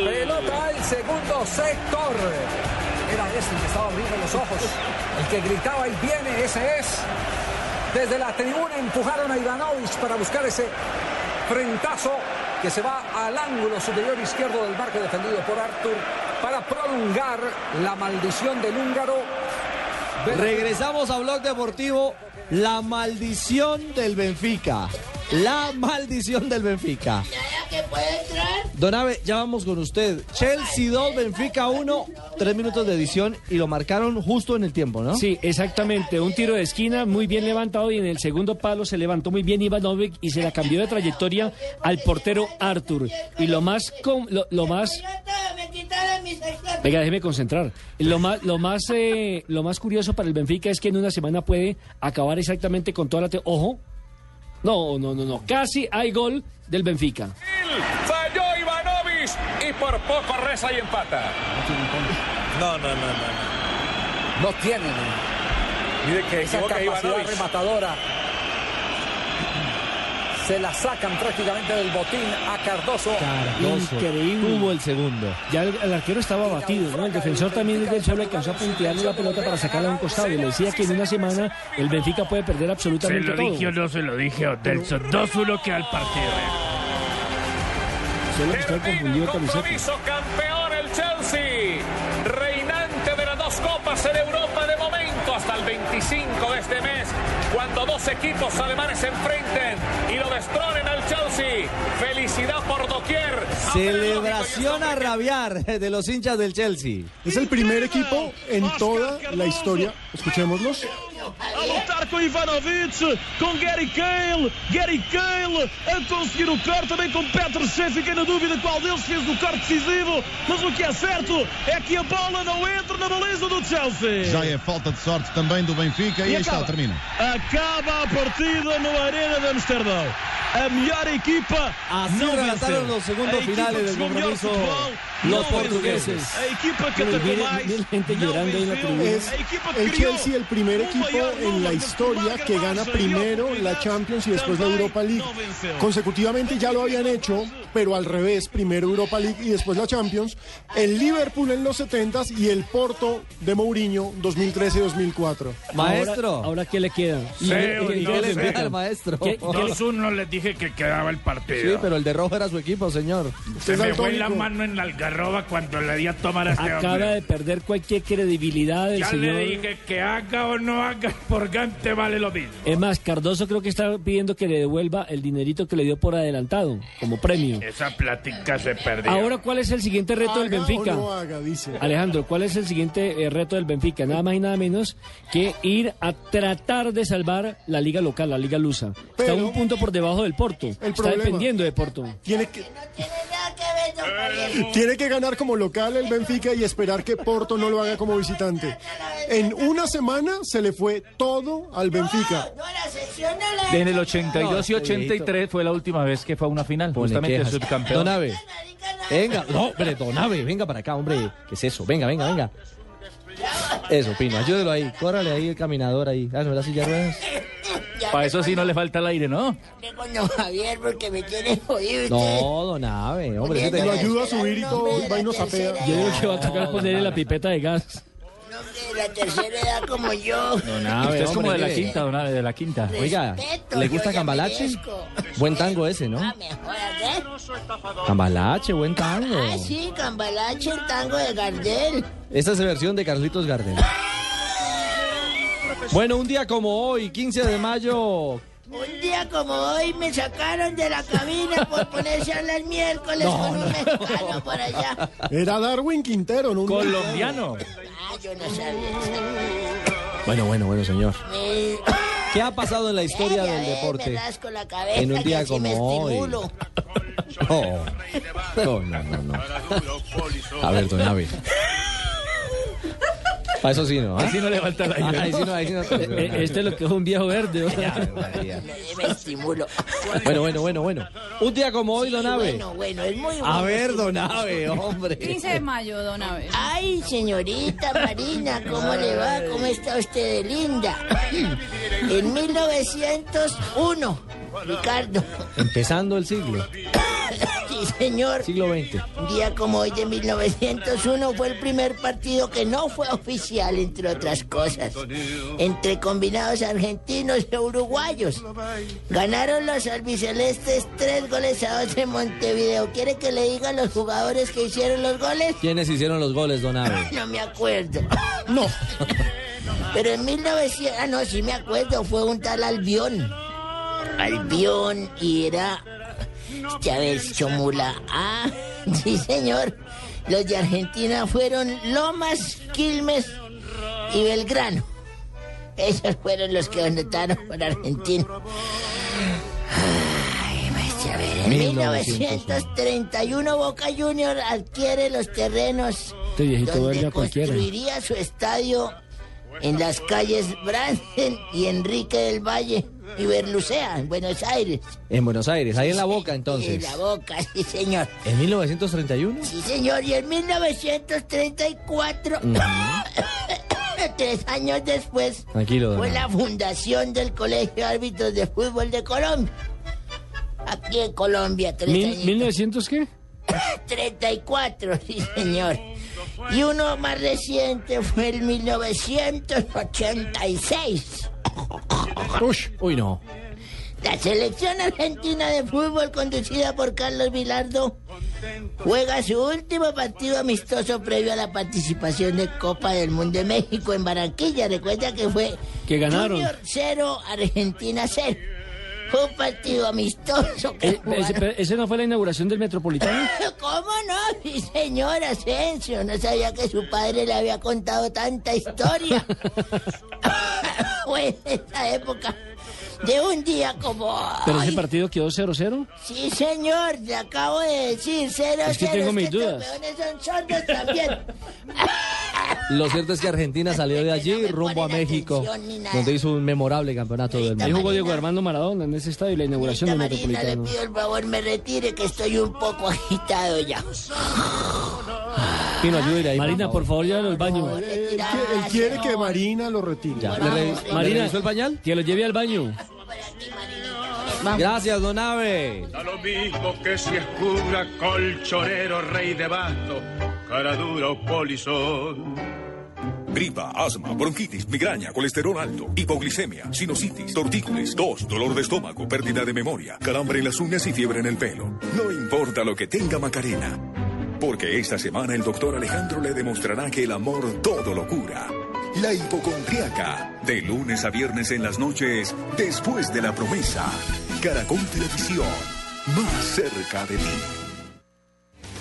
Pelota al segundo sector. Era este el que estaba abriendo los ojos. El que gritaba y viene, ese es. Desde la tribuna empujaron a Ivanovic para buscar ese frentazo que se va al ángulo superior izquierdo del marco defendido por Artur para prolongar la maldición del húngaro. Regresamos a Blog Deportivo. La maldición del Benfica. La maldición del Benfica. entrar? Don Abe, ya vamos con usted. Chelsea 2, Benfica 1, tres minutos de edición y lo marcaron justo en el tiempo, ¿no? Sí, exactamente. Un tiro de esquina muy bien levantado y en el segundo palo se levantó muy bien Ivanovic y se la cambió de trayectoria al portero Arthur. Y lo más, lo, más. Venga, déjeme concentrar. Lo más, lo más, eh, lo más curioso para el Benfica es que en una semana puede acabar exactamente con toda la. Ojo. No, no, no, no. Casi hay gol del Benfica. Falló Ivanovic y por poco reza y empata. No, no, no, no. No tienen Mire que esa capacidad Ivanovic. rematadora. Se la sacan prácticamente del botín a Cardoso. Increíble. Tuvo el segundo. Ya el, el arquero estaba batido, ¿no? El defensor también del suelo alcanzó a puntearle la pelota para sacarla a un costado. Y le decía que en una semana el Benfica puede perder Se absolutamente lo todo. dije o no se lo dije a Otelson. 2-1 queda el partido. Solo que está confundido el camiseta. Campeón el Chelsea. Reinante de las dos copas en Europa de 25 de este mes. Cuando dos equipos alemanes se enfrenten y lo destronen al Chelsea. Felicidad por doquier. Celebración a rabiar de los hinchas del Chelsea. Es el primer equipo en toda la historia. Escuchémoslos. A lutar com Ivanovic, com Gary Cale, Gary Cale a conseguir o corte, também com Petrushev, fiquei na dúvida qual deles fez o corte decisivo, mas o que é certo é que a bola não entra na baliza do Chelsea. Já é falta de sorte também do Benfica e, E aí está, termina. Acaba a partida no Arena de Amsterdão. A melhor equipa Así não relataron venceu. los segundos A equipa finales que del compromiso futebol los portugueses. A equipa que mire, mais venceu. tribuna. Es A equipa que el criou Chelsea el primer equipo en la historia que gana primero la Champions y después la Europa League. Consecutivamente ya lo habían hecho, pero al revés, primero Europa League y después la Champions. El Liverpool en los 70s y el Porto de Mourinho 2013-2004. Maestro. Ahora, ¿ahora qué le queda? Sí, ¿Y- y- no qué le sé. queda? maestro. ¿Qué- qué- 2-1 les dije que quedaba el partido. Sí, pero el de rojo era su equipo, señor. Se me fue la mano en la algarroba cuando le di a tomar a este Acaba hombre. de perder cualquier credibilidad del Ya señor. le dije que haga o no haga, por Gante vale lo mismo. Es más, Cardoso creo que está pidiendo que le devuelva el dinerito que le dio por adelantado, como premio. Esa plática se perdió. Ahora, ¿cuál es el siguiente reto del Benfica? o no haga, dice. Alejandro, ¿cuál es el siguiente eh, reto del Benfica? Nada más y nada menos que ir a tratar de salvar la liga local, la liga lusa. Está Pero- un punto por debajo del Porto. Está problema- dependiendo de Porto. Tiene que, tiene que ganar como local el Benfica y esperar que Porto no lo haga como visitante. En una semana se le fue todo al Benfica. No, la sección no la En el 82 y No, 83 fue la última vez que fue a una final, Pone justamente quejas. subcampeón. Don Ave. Venga, no, hombre, Don Ave, venga para acá, hombre. ¿Qué es eso? Venga, venga, venga. Eso, Pino, ayúdelo ahí. Córrale ahí el caminador ahí. Ah, no, la silla ruedas. Para eso sí no le falta el aire, ¿no? con don Javier porque me tiene jodido. No, Don Ave, hombre. Lo ayuda a subir y todo, y va y nos sapea. Yo digo que va a tocar ponerle la pipeta de gas. La tercera edad como yo. Don Ave, Usted es como hombre, de la mire. quinta, don Ave, de la quinta. Oiga, ¿le yo gusta ya Cambalache? merezco. Buen tango ese, ¿no? Ah, ¿qué? Cambalache, buen tango. Ah, sí, Cambalache, el tango de Gardel. Esta es la versión de Carlitos Gardel. Bueno, un día como hoy, 15 de mayo. Un día como hoy me sacaron de la cabina por ponerse a hablar miércoles con un mexicano por allá. Era Darwin Quintero, ¿no? Un Colombiano. Ah, yo no sabía. Bueno, bueno, bueno, señor. Me... ¿Qué ha pasado en la historia a del ver, deporte? Me rasco la cabeza En un día como hoy. No, no, no, no. no. A ver, don Ave. A eso sí, ¿no? ¿ah? Ahí sí no le falta el aire. Ahí sí no, ahí sí no. Eh, Este es lo que es un viejo verde. Me, estimulo. Bueno, bueno, bueno, bueno. Un día como hoy, don Ave. Bueno, bueno, es muy bueno. A ver, don Ave, hombre. 15 de mayo, don Abe. Ay, señorita Marina, ¿cómo le va? ¿Cómo está usted de linda? En 1901, Ricardo. Empezando el siglo, Sí, señor. siglo XX. Un día como hoy de 1901 fue el primer partido que no fue oficial, entre otras cosas, entre combinados argentinos e uruguayos. Ganaron los albicelestes tres goles a dos en Montevideo. ¿Quiere que le diga a los jugadores que hicieron los goles? ¿Quiénes hicieron los goles, don Ave? No me acuerdo. No. Pero en 1900, ah, no, sí me acuerdo, fue un tal Albión. Albión y era Chávez Chomula. Ah, sí, señor. Los de Argentina fueron Lomas, Quilmes y Belgrano. Esos fueron los que anotaron por Argentina. Ay, a ver, en 1931 Boca Junior adquiere los terrenos Este donde construiría su estadio en las calles Branden y Enrique del Valle y Berlucea, en Buenos Aires. En Buenos Aires, ahí en la boca En entonces. la boca, sí, señor. ¿En 1931? Sí, señor. Y en 1934, tres años después, Tranquilo, fue la fundación del Colegio de Árbitros de Fútbol de Colombia. Aquí en Colombia, tres Mil- añitos. ¿1900 qué? 34, sí, señor. Y uno más reciente fue el 1986. Uy, no. La selección argentina de fútbol conducida por Carlos Vilardo juega su último partido amistoso previo a la participación de Copa del Mundo de México en Barranquilla. Recuerda que fue Que ganaron. Junior 0, Argentina 0. Fue un partido amistoso. Eh, ese. ¿Ese no fue la inauguración del Metropolitano? ¿Cómo no? Mi señor Asensio, no sabía que su padre le había contado tanta historia. fue en esa época de un día como Pero ese hoy. partido quedó 0-0. Sí, señor, te acabo de decir, cero, Es que tengo mis estos dudas. peones son sordos también. Lo cierto es que Argentina salió de allí rumbo a México, donde hizo un memorable campeonato del Ahí mundo. jugó Diego Armando Maradona en ese estadio y la inauguración del Marina, le Metropolitano. pido el favor me retire que estoy un poco agitado ya. Pino, ayúdele ahí. Marina, por favor, llévalo al baño. Él, qui- él quiere que Marina lo retire. Marina, el pañal? Que lo lleve al baño. Gracias, don Ave. Da lo mismo que si es cura, colchonero, rey de basto, cara dura o polizón. Gripa, asma, bronquitis, migraña, colesterol alto, hipoglicemia, sinusitis, tortícolis, tos, dolor de estómago, pérdida de memoria, calambre en las uñas y fiebre en el pelo. No importa lo que tenga Macarena, porque esta semana el doctor Alejandro le demostrará que el amor todo lo cura. La hipocondriaca, de lunes a viernes en las noches, después de la promesa. Caracol Televisión, más cerca de ti.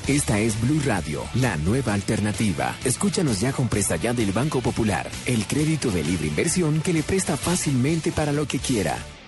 Esta es Blue Radio, la nueva alternativa. Escúchanos ya con Presta Ya del Banco Popular, el crédito de libre inversión que le presta fácilmente para lo que quiera.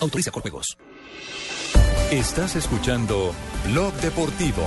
Autoriza con juegos. Estás escuchando Blog Deportivo.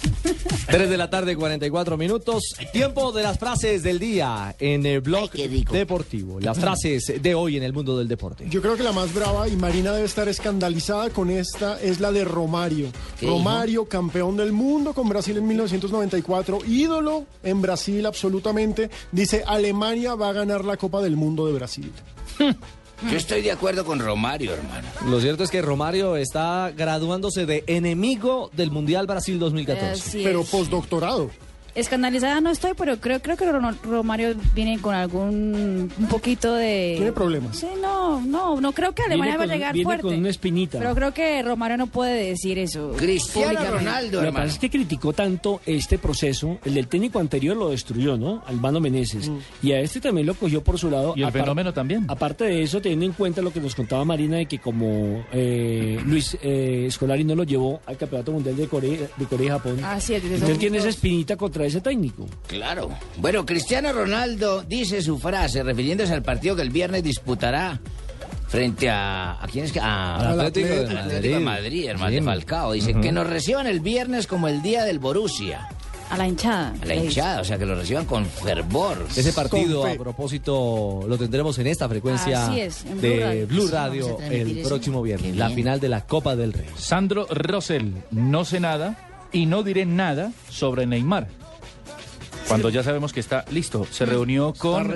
3 de la tarde, 44 minutos. Tiempo de las frases del día en el blog deportivo. Las frases de hoy en el mundo del deporte. Yo creo que la más brava, y Marina debe estar escandalizada con esta, es la de Romario. ¿Qué Romario, campeón del mundo con Brasil en 1994, ídolo en Brasil absolutamente. Dice, Alemania va a ganar la Copa del Mundo de Brasil. Yo estoy de acuerdo con Romario, hermano. Lo cierto es que Romario está graduándose de enemigo del Mundial Brasil 2014. Así Pero postdoctorado. Escandalizada no estoy, pero creo, creo que Ro- Romario viene con algún un poquito de... Tiene problemas. Sí, no, no, no creo que Alemania Viene va a con- llegar viene fuerte. con una espinita. Pero creo que Romario no puede decir eso. públicamente. Lo que pasa es que criticó tanto este proceso, el del técnico anterior lo destruyó, ¿no? Albano Meneses. Y a este también lo cogió por su lado. Y el fenómeno también. Aparte de eso, teniendo en cuenta lo que nos contaba Marina de que como eh, Luis eh, Scolari no lo llevó al Campeonato Mundial de Corea, de Corea y Japón. Así es, desde Entonces tiene esa 2002. espinita contra ese técnico. Claro. Bueno, Cristiano Ronaldo dice su frase refiriéndose al partido que el viernes disputará frente a... ¿A quién es que? A, Atlético de Madrid. Atlético de Madrid, hermano de Sí. Falcao. Dice que nos reciban el viernes como el día del Borussia. A la hinchada. A la hinchada, o sea, que lo reciban con fervor. Ese partido, a propósito, lo tendremos en esta frecuencia Así es, en Blue de Radio. Blue Radio el eso. próximo viernes, Qué la bien. final de la Copa del Rey. Sandro Rosell, no sé nada y no diré nada sobre Neymar. Cuando ya sabemos que está listo, se reunió con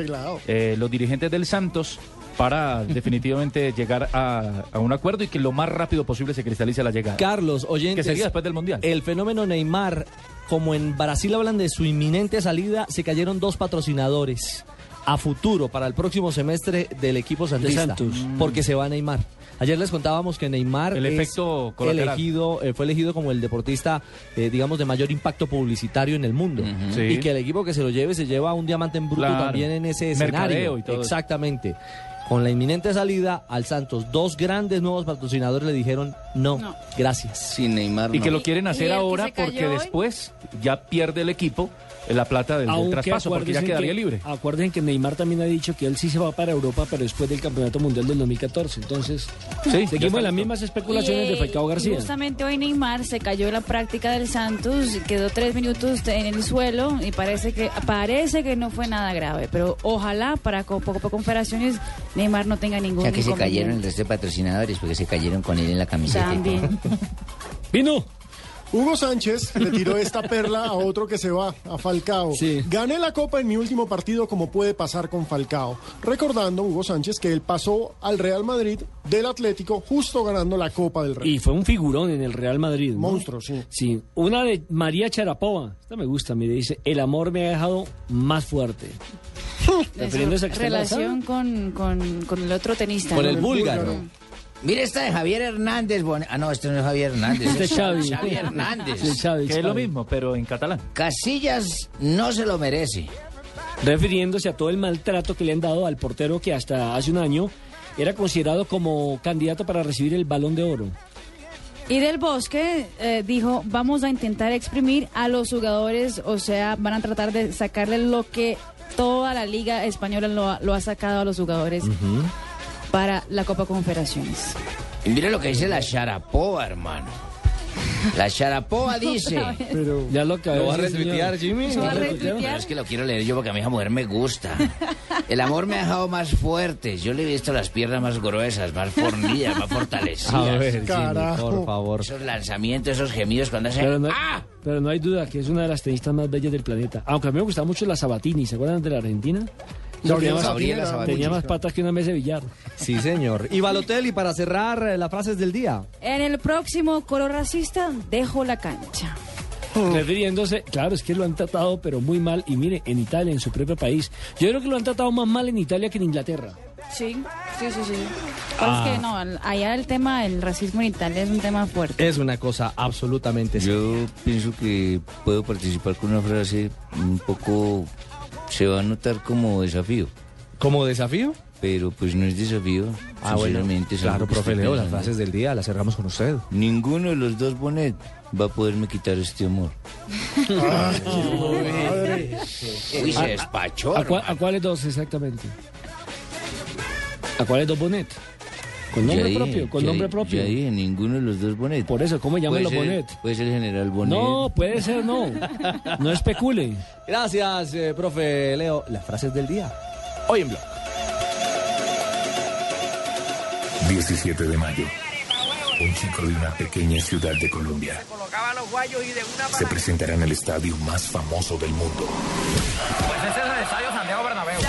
eh, los dirigentes del Santos para definitivamente llegar a, a un acuerdo y que lo más rápido posible se cristalice la llegada. Carlos, oyentes. Que sería después del Mundial. El fenómeno Neymar, como en Brasil hablan de su inminente salida, se cayeron dos patrocinadores a futuro para el próximo semestre del equipo santista. Santos. Porque se va Neymar. Ayer les contábamos que Neymar El efecto elegido, eh, fue elegido como el deportista, eh, digamos, de mayor impacto publicitario en el mundo. Sí. Y que el equipo que se lo lleve se lleva un diamante en bruto Claro. también en ese escenario. y todo eso. Exactamente. Con la inminente salida al Santos, dos grandes nuevos patrocinadores le dijeron no, No. gracias. Sin Neymar Y que lo quieren ¿Y hacer ahora porque hoy? después ya pierde el equipo la plata del, traspaso porque ya quedaría que- libre. Acuérdense que Neymar también ha dicho que él sí se va para Europa, pero después del Campeonato Mundial del 2014. Entonces, Sí, seguimos en las mismas especulaciones Y, de Falcao García. Justamente hoy Neymar se cayó en la práctica del Santos, quedó tres minutos en el suelo y parece que parece que no fue nada grave. Pero ojalá para co- Copa Confederaciones Neymar no tenga ningún O sea, que se cayeron el resto de patrocinadores porque se cayeron con él en la camiseta. También. Vino. Hugo Sánchez le tiró esta perla a otro que se va, a Falcao. Gané la Copa en mi último partido como puede pasar con Falcao. Recordando, Hugo Sánchez, que él pasó al Real Madrid del Atlético justo ganando la Copa del Rey. Y fue un figurón en el Real Madrid. ¿no? Monstruo, sí. Sí, una de María Charapova. Esta me gusta, me dice, el amor me ha dejado más fuerte. Refiriéndose a relación con, con, con el otro tenista. Con ¿no? el búlgaro. Mire esta de Javier Hernández. Bon- Ah, no, este no es Javier Hernández. Este es Xavi. Xavi Hernández. Sí, Xavi, Que es lo mismo, pero en catalán. Casillas no se lo merece. refiriéndose a todo el maltrato que le han dado al portero que hasta hace un año era considerado como candidato para recibir el balón de oro. Y del Bosque eh, dijo, vamos a intentar exprimir a los jugadores, o sea, van a tratar de sacarle lo que toda la liga española lo, ha- lo ha sacado a los jugadores para la Copa Confederaciones. Y mire lo que dice la Sharapova, hermano. La Sharapova dice. Pero ya lo acabé ¿Lo va a retuitear. Jimmy? ¿Lo va a Pero retuitear? es que lo quiero leer yo porque a mi hija mujer me gusta. El amor me ha dejado más fuerte. Yo le he visto las piernas más gruesas, más fornidas, más fortalecidas. A ver, Jimmy, por favor. Esos lanzamientos, esos gemidos cuando hace. Pero no, ¡Ah! pero no hay duda que es una de las tenistas más bellas del planeta. Aunque a mí me gustaba mucho la Sabatini, ¿se acuerdan de la Argentina? Tenía más, Gabriela tenía más patas que una mesa de billar. Sí, señor. Y Balotelli, para cerrar eh, las frases del día. En el próximo coro racista, dejo la cancha. Refiriéndose, claro, es que lo han tratado, pero muy mal. Y mire, en Italia, en su propio país. Yo creo que lo han tratado más mal en Italia que en Inglaterra. Sí, sí, sí, sí. Ah. Es que no, allá el tema del racismo en Italia es un tema fuerte. Es una cosa absolutamente Yo pienso que puedo participar con una frase un poco. Se va a notar como desafío. ¿Como desafío? Pero pues no es desafío. Ah, bueno. sinceramente, es Claro, profe Leo, las frases del día las cerramos con usted. Ninguno de los dos Bonet va a poderme quitar este amor. Uy, se despachó. ¿A, a cuáles dos exactamente? ¿A cuáles dos Bonet? Con nombre dije, propio, con nombre propio. Ya dije, ninguno de los dos Bonet. Por eso, ¿cómo llaman Puede los ser- Bonet? Puede ser el general Bonet. No, puede ser, no. No especule. Gracias, eh, profe Leo. Las frases del día. Hoy en Blog. 17 de mayo. Un chico de una pequeña ciudad de Colombia se presentará en el estadio más famoso del mundo. Pues ese es el estadio Santiago Bernabéu.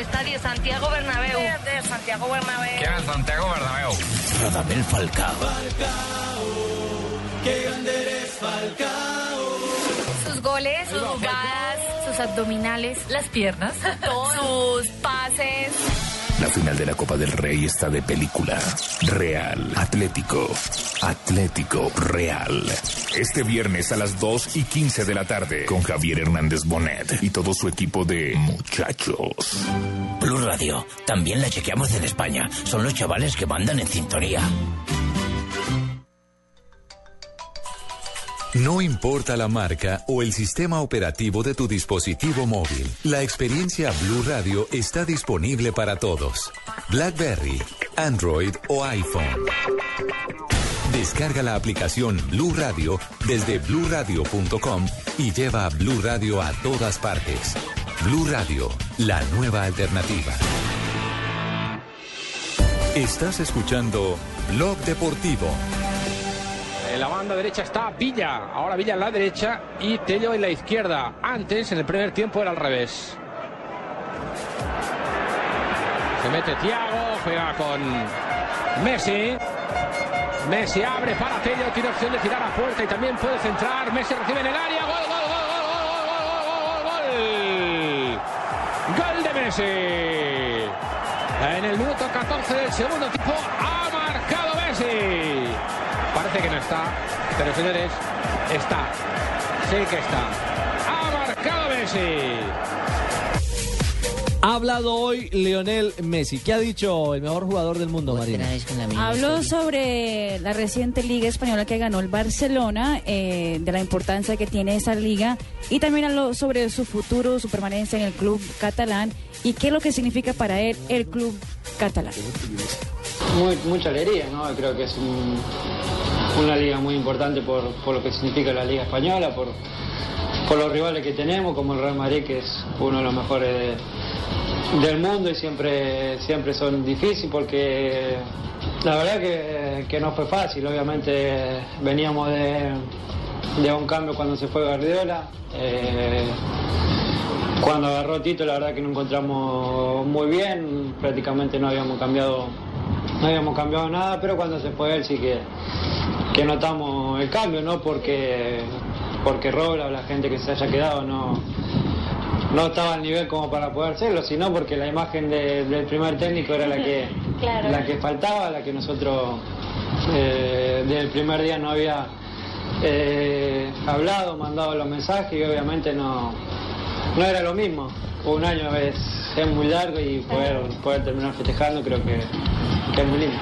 Del estadio Santiago Bernabéu. De Santiago Bernabéu. ¿Quién es Santiago Bernabéu? Radamel Falcao. Sus goles, sus jugadas, sus abdominales, las piernas, sus pases. La final de la Copa del Rey está de película. Real. Atlético. Atlético Real. Este viernes a las 2 y 15 de la tarde con Javier Hernández Bonet y todo su equipo de muchachos. Blue Radio. También la chequeamos en España. Son los chavales que mandan en sintonía. No importa la marca o el sistema operativo de tu dispositivo móvil, la experiencia Blue Radio está disponible para todos. BlackBerry, Android o iPhone. Descarga la aplicación Blue Radio desde bluradio.com y lleva Blue Radio a todas partes. Blue Radio, la nueva alternativa. Estás escuchando Blog Deportivo. En la banda derecha está Villa. Ahora Villa en la derecha y Tello en la izquierda. Antes, en el primer tiempo, era al revés. Se mete Thiago, juega con Messi. Messi abre para Tello, tiene opción de tirar a puerta y también puede centrar. Messi recibe en el área. Gol, gol, gol, gol, gol, gol, gol, gol, gol. Gol de Messi. En el minuto 14 del segundo tiempo ha marcado Messi. Parece que no está, pero señores, está. Sí que está. Ha marcado Messi. Ha hablado hoy Lionel Messi. ¿Qué ha dicho el mejor jugador del mundo, Marina? Habló sobre la reciente liga española que ganó el Barcelona, eh, de la importancia que tiene esa liga y también habló sobre su futuro, su permanencia en el club catalán y qué es lo que significa para él el club catalán. Muy- mucha alegría, ¿no? Creo que es un- una liga muy importante por, por lo que significa la liga española, por, por los rivales que tenemos, como el Real Madrid, que es uno de los mejores de- del mundo y siempre, siempre son difíciles porque La verdad que, que no fue fácil, obviamente veníamos de, de un cambio cuando se fue Guardiola. eh, cuando agarró Tito la verdad que nos encontramos muy bien, prácticamente no habíamos cambiado, no habíamos cambiado nada, pero cuando se fue él sí que, que notamos el cambio, no porque, porque Robla o la gente que se haya quedado no, no estaba al nivel como para poder hacerlo, sino porque la imagen de- del primer técnico era la que, Claro. la que faltaba, la que nosotros eh, desde el primer día no había eh, hablado, mandado los mensajes y obviamente no, no era lo mismo. Un año es, es muy largo y poder, poder terminar festejando creo que, que es muy lindo.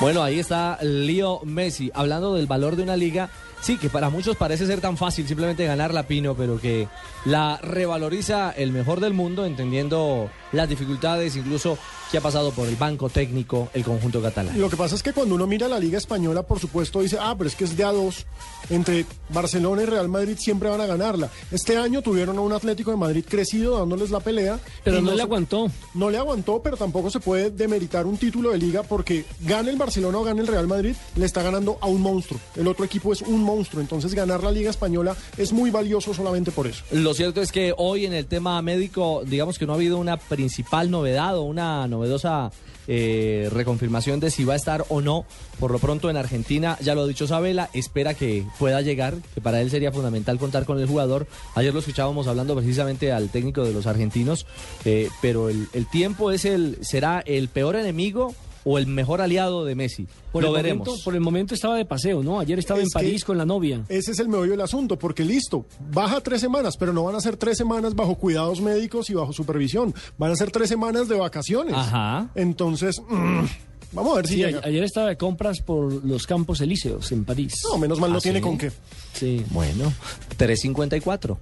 Bueno, ahí está Leo Messi hablando del valor de una liga. Sí, que para muchos parece ser tan fácil simplemente ganar la Pino, pero que la revaloriza el mejor del mundo, entendiendo las dificultades incluso que ha pasado por el banco técnico el conjunto catalán. Lo que pasa es que cuando uno mira la Liga Española, por supuesto, dice, ah, pero es que es de a dos. Entre Barcelona y Real Madrid siempre van a ganarla. Este año tuvieron a un Atlético de Madrid crecido dándoles la pelea. Pero no le aguantó. No le aguantó, pero tampoco se puede demeritar un título de liga porque gane el Barcelona o gane el Real Madrid, le está ganando a un monstruo. El otro equipo es un monstruo. Entonces ganar la Liga Española es muy valioso solamente por eso. Lo cierto es que hoy en el tema médico, digamos que no ha habido una principal novedad o una novedosa eh, reconfirmación de si va a estar o no. Por lo pronto en Argentina, ya lo ha dicho Sabela, espera que pueda llegar, que para él sería fundamental contar con el jugador. Ayer lo escuchábamos hablando precisamente al técnico de los argentinos, eh, pero el, el tiempo es el será el peor enemigo o el mejor aliado de Messi. Por lo el veremos. Momento, por el momento estaba de paseo, ¿no? Ayer estaba Es en París con la novia. Ese es el meollo del asunto, porque listo, baja tres semanas, pero no van a ser tres semanas bajo cuidados médicos y bajo supervisión. Van a ser tres semanas de vacaciones. Ajá. Entonces, mm, vamos a ver si Sí, llega. ayer estaba de compras por los Campos Elíseos en París. No, menos mal no ¿Ah, tiene sí? con qué. Sí. Bueno, 354.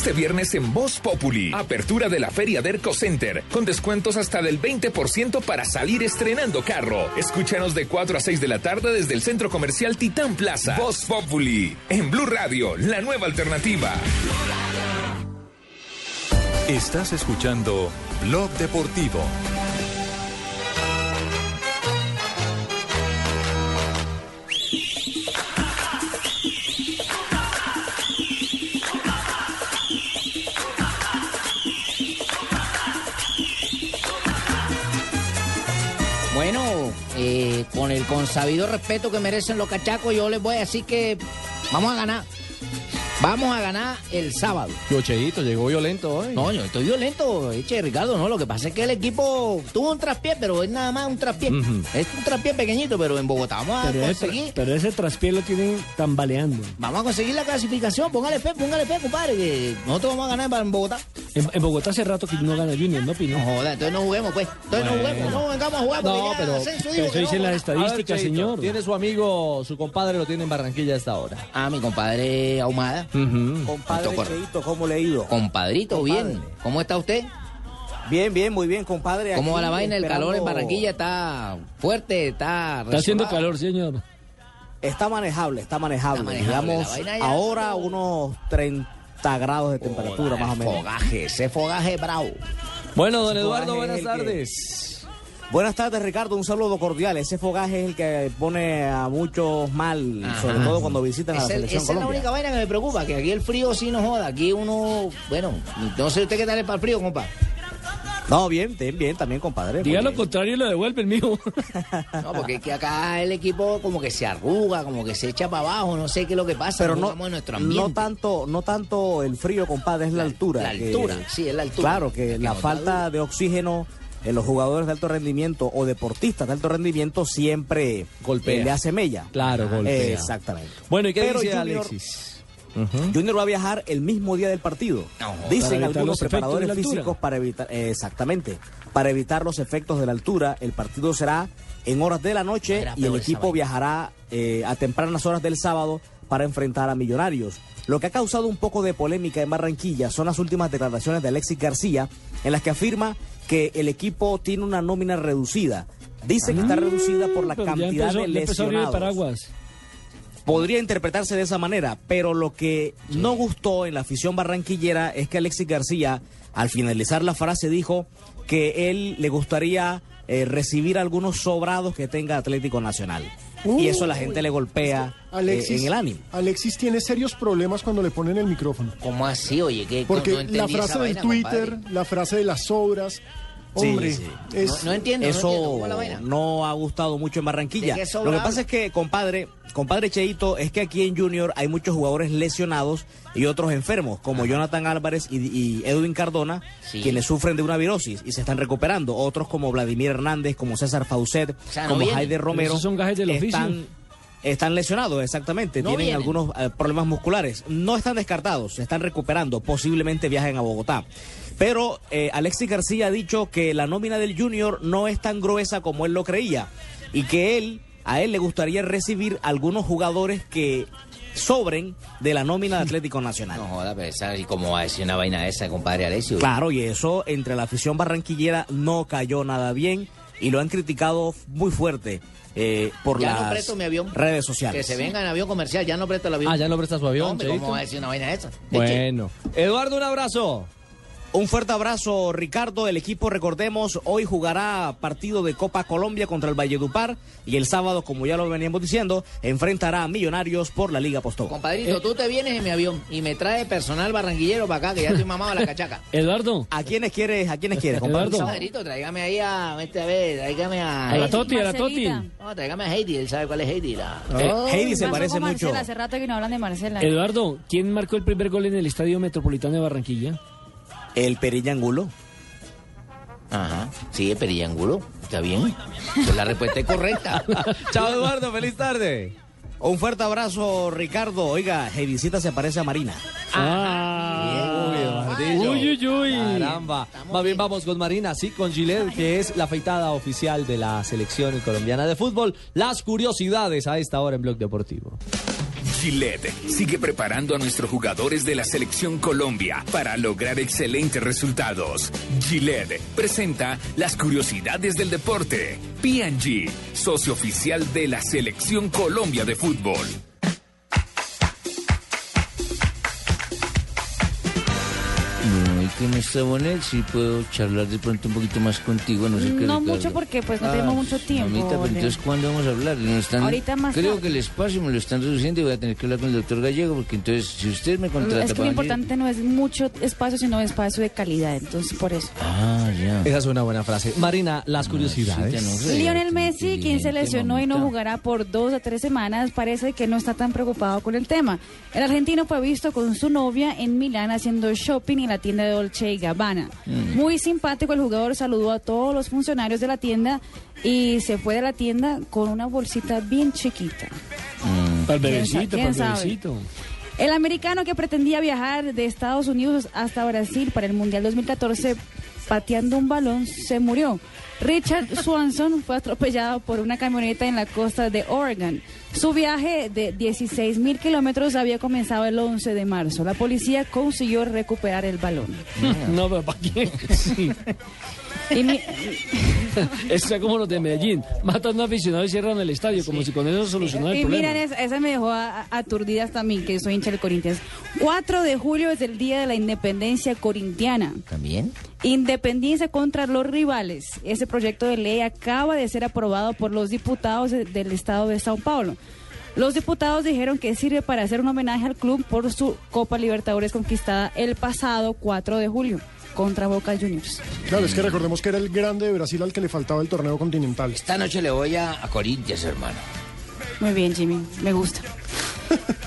Este viernes en Voz Populi, apertura de la Feria Derco Center, con descuentos hasta del 20% para salir estrenando carro. Escúchanos de 4 a 6 de la tarde desde el Centro Comercial Titán Plaza. Voz Populi, en Blue Radio, la nueva alternativa. Estás escuchando Blog Deportivo. Con el consabido respeto que merecen los cachacos, yo les voy a decir que vamos a ganar. Vamos a ganar el sábado. Yocheito llegó violento hoy. No, yo estoy violento, eche Ricardo, no. Lo que pasa es que el equipo tuvo un traspié, pero es nada más un traspié. Es un traspié pequeñito, pero en Bogotá vamos a Pero ese, conseguir. pero ese traspié lo tienen tambaleando. Vamos a conseguir la clasificación. Póngale fe, póngale fe, compadre, que nosotros vamos a ganar en Bogotá. En, en Bogotá hace rato que no gana Junior, ¿no, Pino? No joda, entonces no juguemos, pues. Entonces no juguemos, no vengamos a jugar No, pero- ascenso pero digo eso dicen no, las estadísticas, Cheito, señor. Tiene su amigo, su compadre lo tiene en Barranquilla a esta hora. Ah, mi compadre Ahumada. Compadre Tocó- Cheito, ¿cómo le ha ido? Compadrito, Compadre. bien. ¿Cómo está usted? Bien, bien, muy bien, compadre. ¿Cómo va la vaina? El calor en Barranquilla está fuerte, está... Está haciendo calor, señor. Está manejable, está manejable. Está manejable, Digamos, ahora unos 30 grados de temperatura, más o menos. Fogaje, ese fogaje bravo. Bueno, don Ese Eduardo, buenas que- tardes. Buenas tardes, Ricardo. Un saludo cordial. Ese fogaje es el que pone a muchos mal, Ajá. sobre todo cuando visitan a la Esa, selección esa es la única vaina que me preocupa, que aquí el frío sí nos joda. Aquí uno, bueno, no sé usted qué tal es para el frío, compa. No, bien, bien, bien, también, compadre. Diga lo contrario y lo devuelve el mío. No, porque es que acá el equipo como que se arruga, como que se echa para abajo, no sé qué es lo que pasa. Pero no nuestro ambiente. no tanto, no tanto el frío, compadre, es la, altura. la que- altura, sí, es la altura. Claro, que, Que la falta de oxígeno en los jugadores de alto rendimiento o deportistas de alto rendimiento siempre Golpea. eh, le hace mella. Claro, Ajá. golpea. Exactamente. Bueno, ¿y qué Pero dice Junior- Alexis? Junior va a viajar el mismo día del partido. No, Dicen algunos preparadores físicos para evitar, eh, exactamente, para evitar los efectos de la altura. El partido será en horas de la noche Era y el equipo viajará eh, a tempranas horas del sábado para enfrentar a Millonarios. Lo que ha causado un poco de polémica en Barranquilla son las últimas declaraciones de Alexis García, en las que afirma que el equipo tiene una nómina reducida. Dice que está reducida por la cantidad empezó, de lesionados. paraguas. Podría interpretarse de esa manera, pero lo que no gustó en la afición barranquillera es que Alexis García, al finalizar la frase, dijo que él le gustaría eh, recibir algunos sobrados que tenga Atlético Nacional. Y eso a la gente le golpea eh, Alexis, en el ánimo. Alexis tiene serios problemas cuando le ponen el micrófono. ¿Cómo así? Oye, que Porque no la frase del vaina, Twitter, compadre. la frase de las obras, hombre, sí. es... No, no entiendo, no Eso entiendo. ¿Cómo es la vaina? no ha gustado mucho en Barranquilla. ¿De qué Lo que pasa es que, compadre, compadre Cheito, es que aquí en Junior hay muchos jugadores lesionados y otros enfermos, como Jonathan Álvarez y, y Edwin Cardona, Sí. quienes sufren de una virosis y se están recuperando. Otros como Vladimir Hernández, como César Faucet, sea, como. Jaide Romero. Esos son gajes del oficio. están, están lesionados, exactamente. No Tienen vienen. algunos eh, problemas musculares. No están descartados, se están recuperando. Posiblemente viajen a Bogotá. Pero eh, Alexis García ha dicho que la nómina del Junior no es tan gruesa como él lo creía. Y que él, a él le gustaría recibir algunos jugadores que sobren de la nómina de Atlético Nacional. No joda, pero esa, ¿y cómo va a decir una vaina esa, compadre Alessio? Claro, y eso entre la afición barranquillera no cayó nada bien y lo han criticado muy fuerte eh, por Ya no las presto mi avión. redes sociales. Que se venga en avión comercial, ya no presto el avión. Ah, ya no presta su avión, No, hombre, ¿cómo va a decir una vaina esa? Bueno. Eduardo, un abrazo. Un fuerte abrazo, Ricardo. El equipo, recordemos, hoy jugará partido de Copa Colombia contra el Valledupar y el sábado, como ya lo veníamos diciendo, enfrentará a Millonarios por la Liga Postobón. Compadrito, tú te vienes en mi avión y me traes personal barranquillero para acá, que ya estoy mamado a la cachaca. Eduardo. ¿A quiénes quieres, a quiénes quieres, compadre? Eduardo. Compadrito, tráigame ahí a, vete a ver, tráigame a... A la Toti, a la Toti. No, tráigame a Heidi, él sabe cuál es Heidi. La... Eh, Heidi se parece con mucho. Marcela, hace rato que no hablan de Marcela. Eduardo, ¿quién marcó el primer gol en el Estadio Metropolitano de Barranquilla? El Perillangulo. Ajá, sí, Perillangulo, está bien. Esa es la respuesta es correcta. Chao, Eduardo. Feliz tarde. Un fuerte abrazo, Ricardo. Oiga, Heidicita se parece a Marina. Ah, Uy. Uy, uy, uy. Caramba. Más bien vamos con Marina, sí, con Gillette, que es la afeitada oficial de la selección colombiana de fútbol. Las curiosidades a esta hora en Blog Deportivo. Gillette sigue preparando a nuestros jugadores de la selección Colombia para lograr excelentes resultados. Gillette presenta las curiosidades del deporte. PG, socio oficial de la selección Colombia de fútbol. Y con esta Bonel sí puedo charlar de pronto un poquito más contigo, no sé qué. No mucho porque pues no tenemos mucho tiempo. Mamita, pero entonces ¿cuándo vamos a hablar? Están- Ahorita más Creo tarde. que el espacio me lo están reduciendo y voy a tener que hablar con el doctor Gallego porque entonces si usted me contrata Es que lo venir- importante no es mucho espacio, sino espacio de calidad. Entonces, por eso. Ah, ya. Esa es una buena frase. Marina, las curiosidades. Lionel Messi, quien se lesionó y no jugará por dos a tres semanas, parece que no está tan preocupado con el tema. El argentino fue visto con su novia en Milán haciendo shopping en la tienda de Dolce y Gabbana. Mm. Muy simpático, el jugador saludó a todos los funcionarios de la tienda y se fue de la tienda con una bolsita bien chiquita. Para el ¿Quién bebecito, para quién el sabe? bebecito. El americano que pretendía viajar de Estados Unidos hasta Brasil para el Mundial 2014 pateando un balón se murió. Richard Swanson fue atropellado por una camioneta en la costa de Oregon. Su viaje de 16 mil kilómetros había comenzado el 11 de marzo. La policía consiguió recuperar el balón. No, pero ¿para qué? Sí. Y mi- Eso es como los de Medellín. Matan a un aficionado y cierran el estadio, como si con eso solucionara el Y problema. miren, esa, esa me dejó a- a- aturdida hasta a mí, que soy hincha del Corinthians. 4 de julio es el día de la independencia corintiana. ¿También? Independencia contra los rivales. Ese proyecto de ley acaba de ser aprobado por los diputados de- del estado de Sao Paulo. Los diputados dijeron que sirve para hacer un homenaje al club por su Copa Libertadores conquistada el pasado 4 de julio contra Boca Juniors. Claro, es que recordemos que era el grande de Brasil al que le faltaba el torneo continental. Esta noche le voy a, a Corinthians, hermano. Muy bien, Jimmy, me gusta.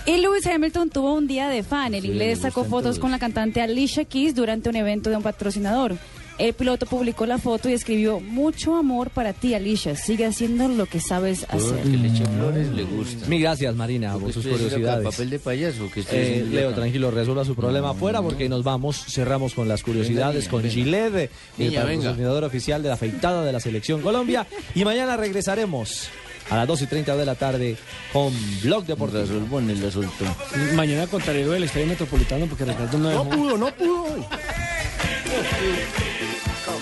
Y Lewis Hamilton tuvo un día de fan. El Sí, inglés sacó fotos todos. con la cantante Alicia Keys durante un evento de un patrocinador. El piloto publicó la foto y escribió, mucho amor para ti, Alicia. Sigue haciendo lo que sabes hacer. que le eche flores le gusta. Mil gracias, Marina, por ¿Qué sus curiosidades. ¿Papel de payaso? ¿Qué estoy Eh, Leo, acá? tranquilo, resuelva su problema afuera porque nos vamos, cerramos con las curiosidades Venga, con. Gillette, el patrocinador oficial de la afeitada de la Selección Colombia. Y mañana regresaremos a las 2 y 30 de la tarde con Blog Deportivo. Resolvón, él la soltó. Mañana contaré lo del estadio metropolitano porque Ricardo no No dejó. pudo, no pudo hoy. Como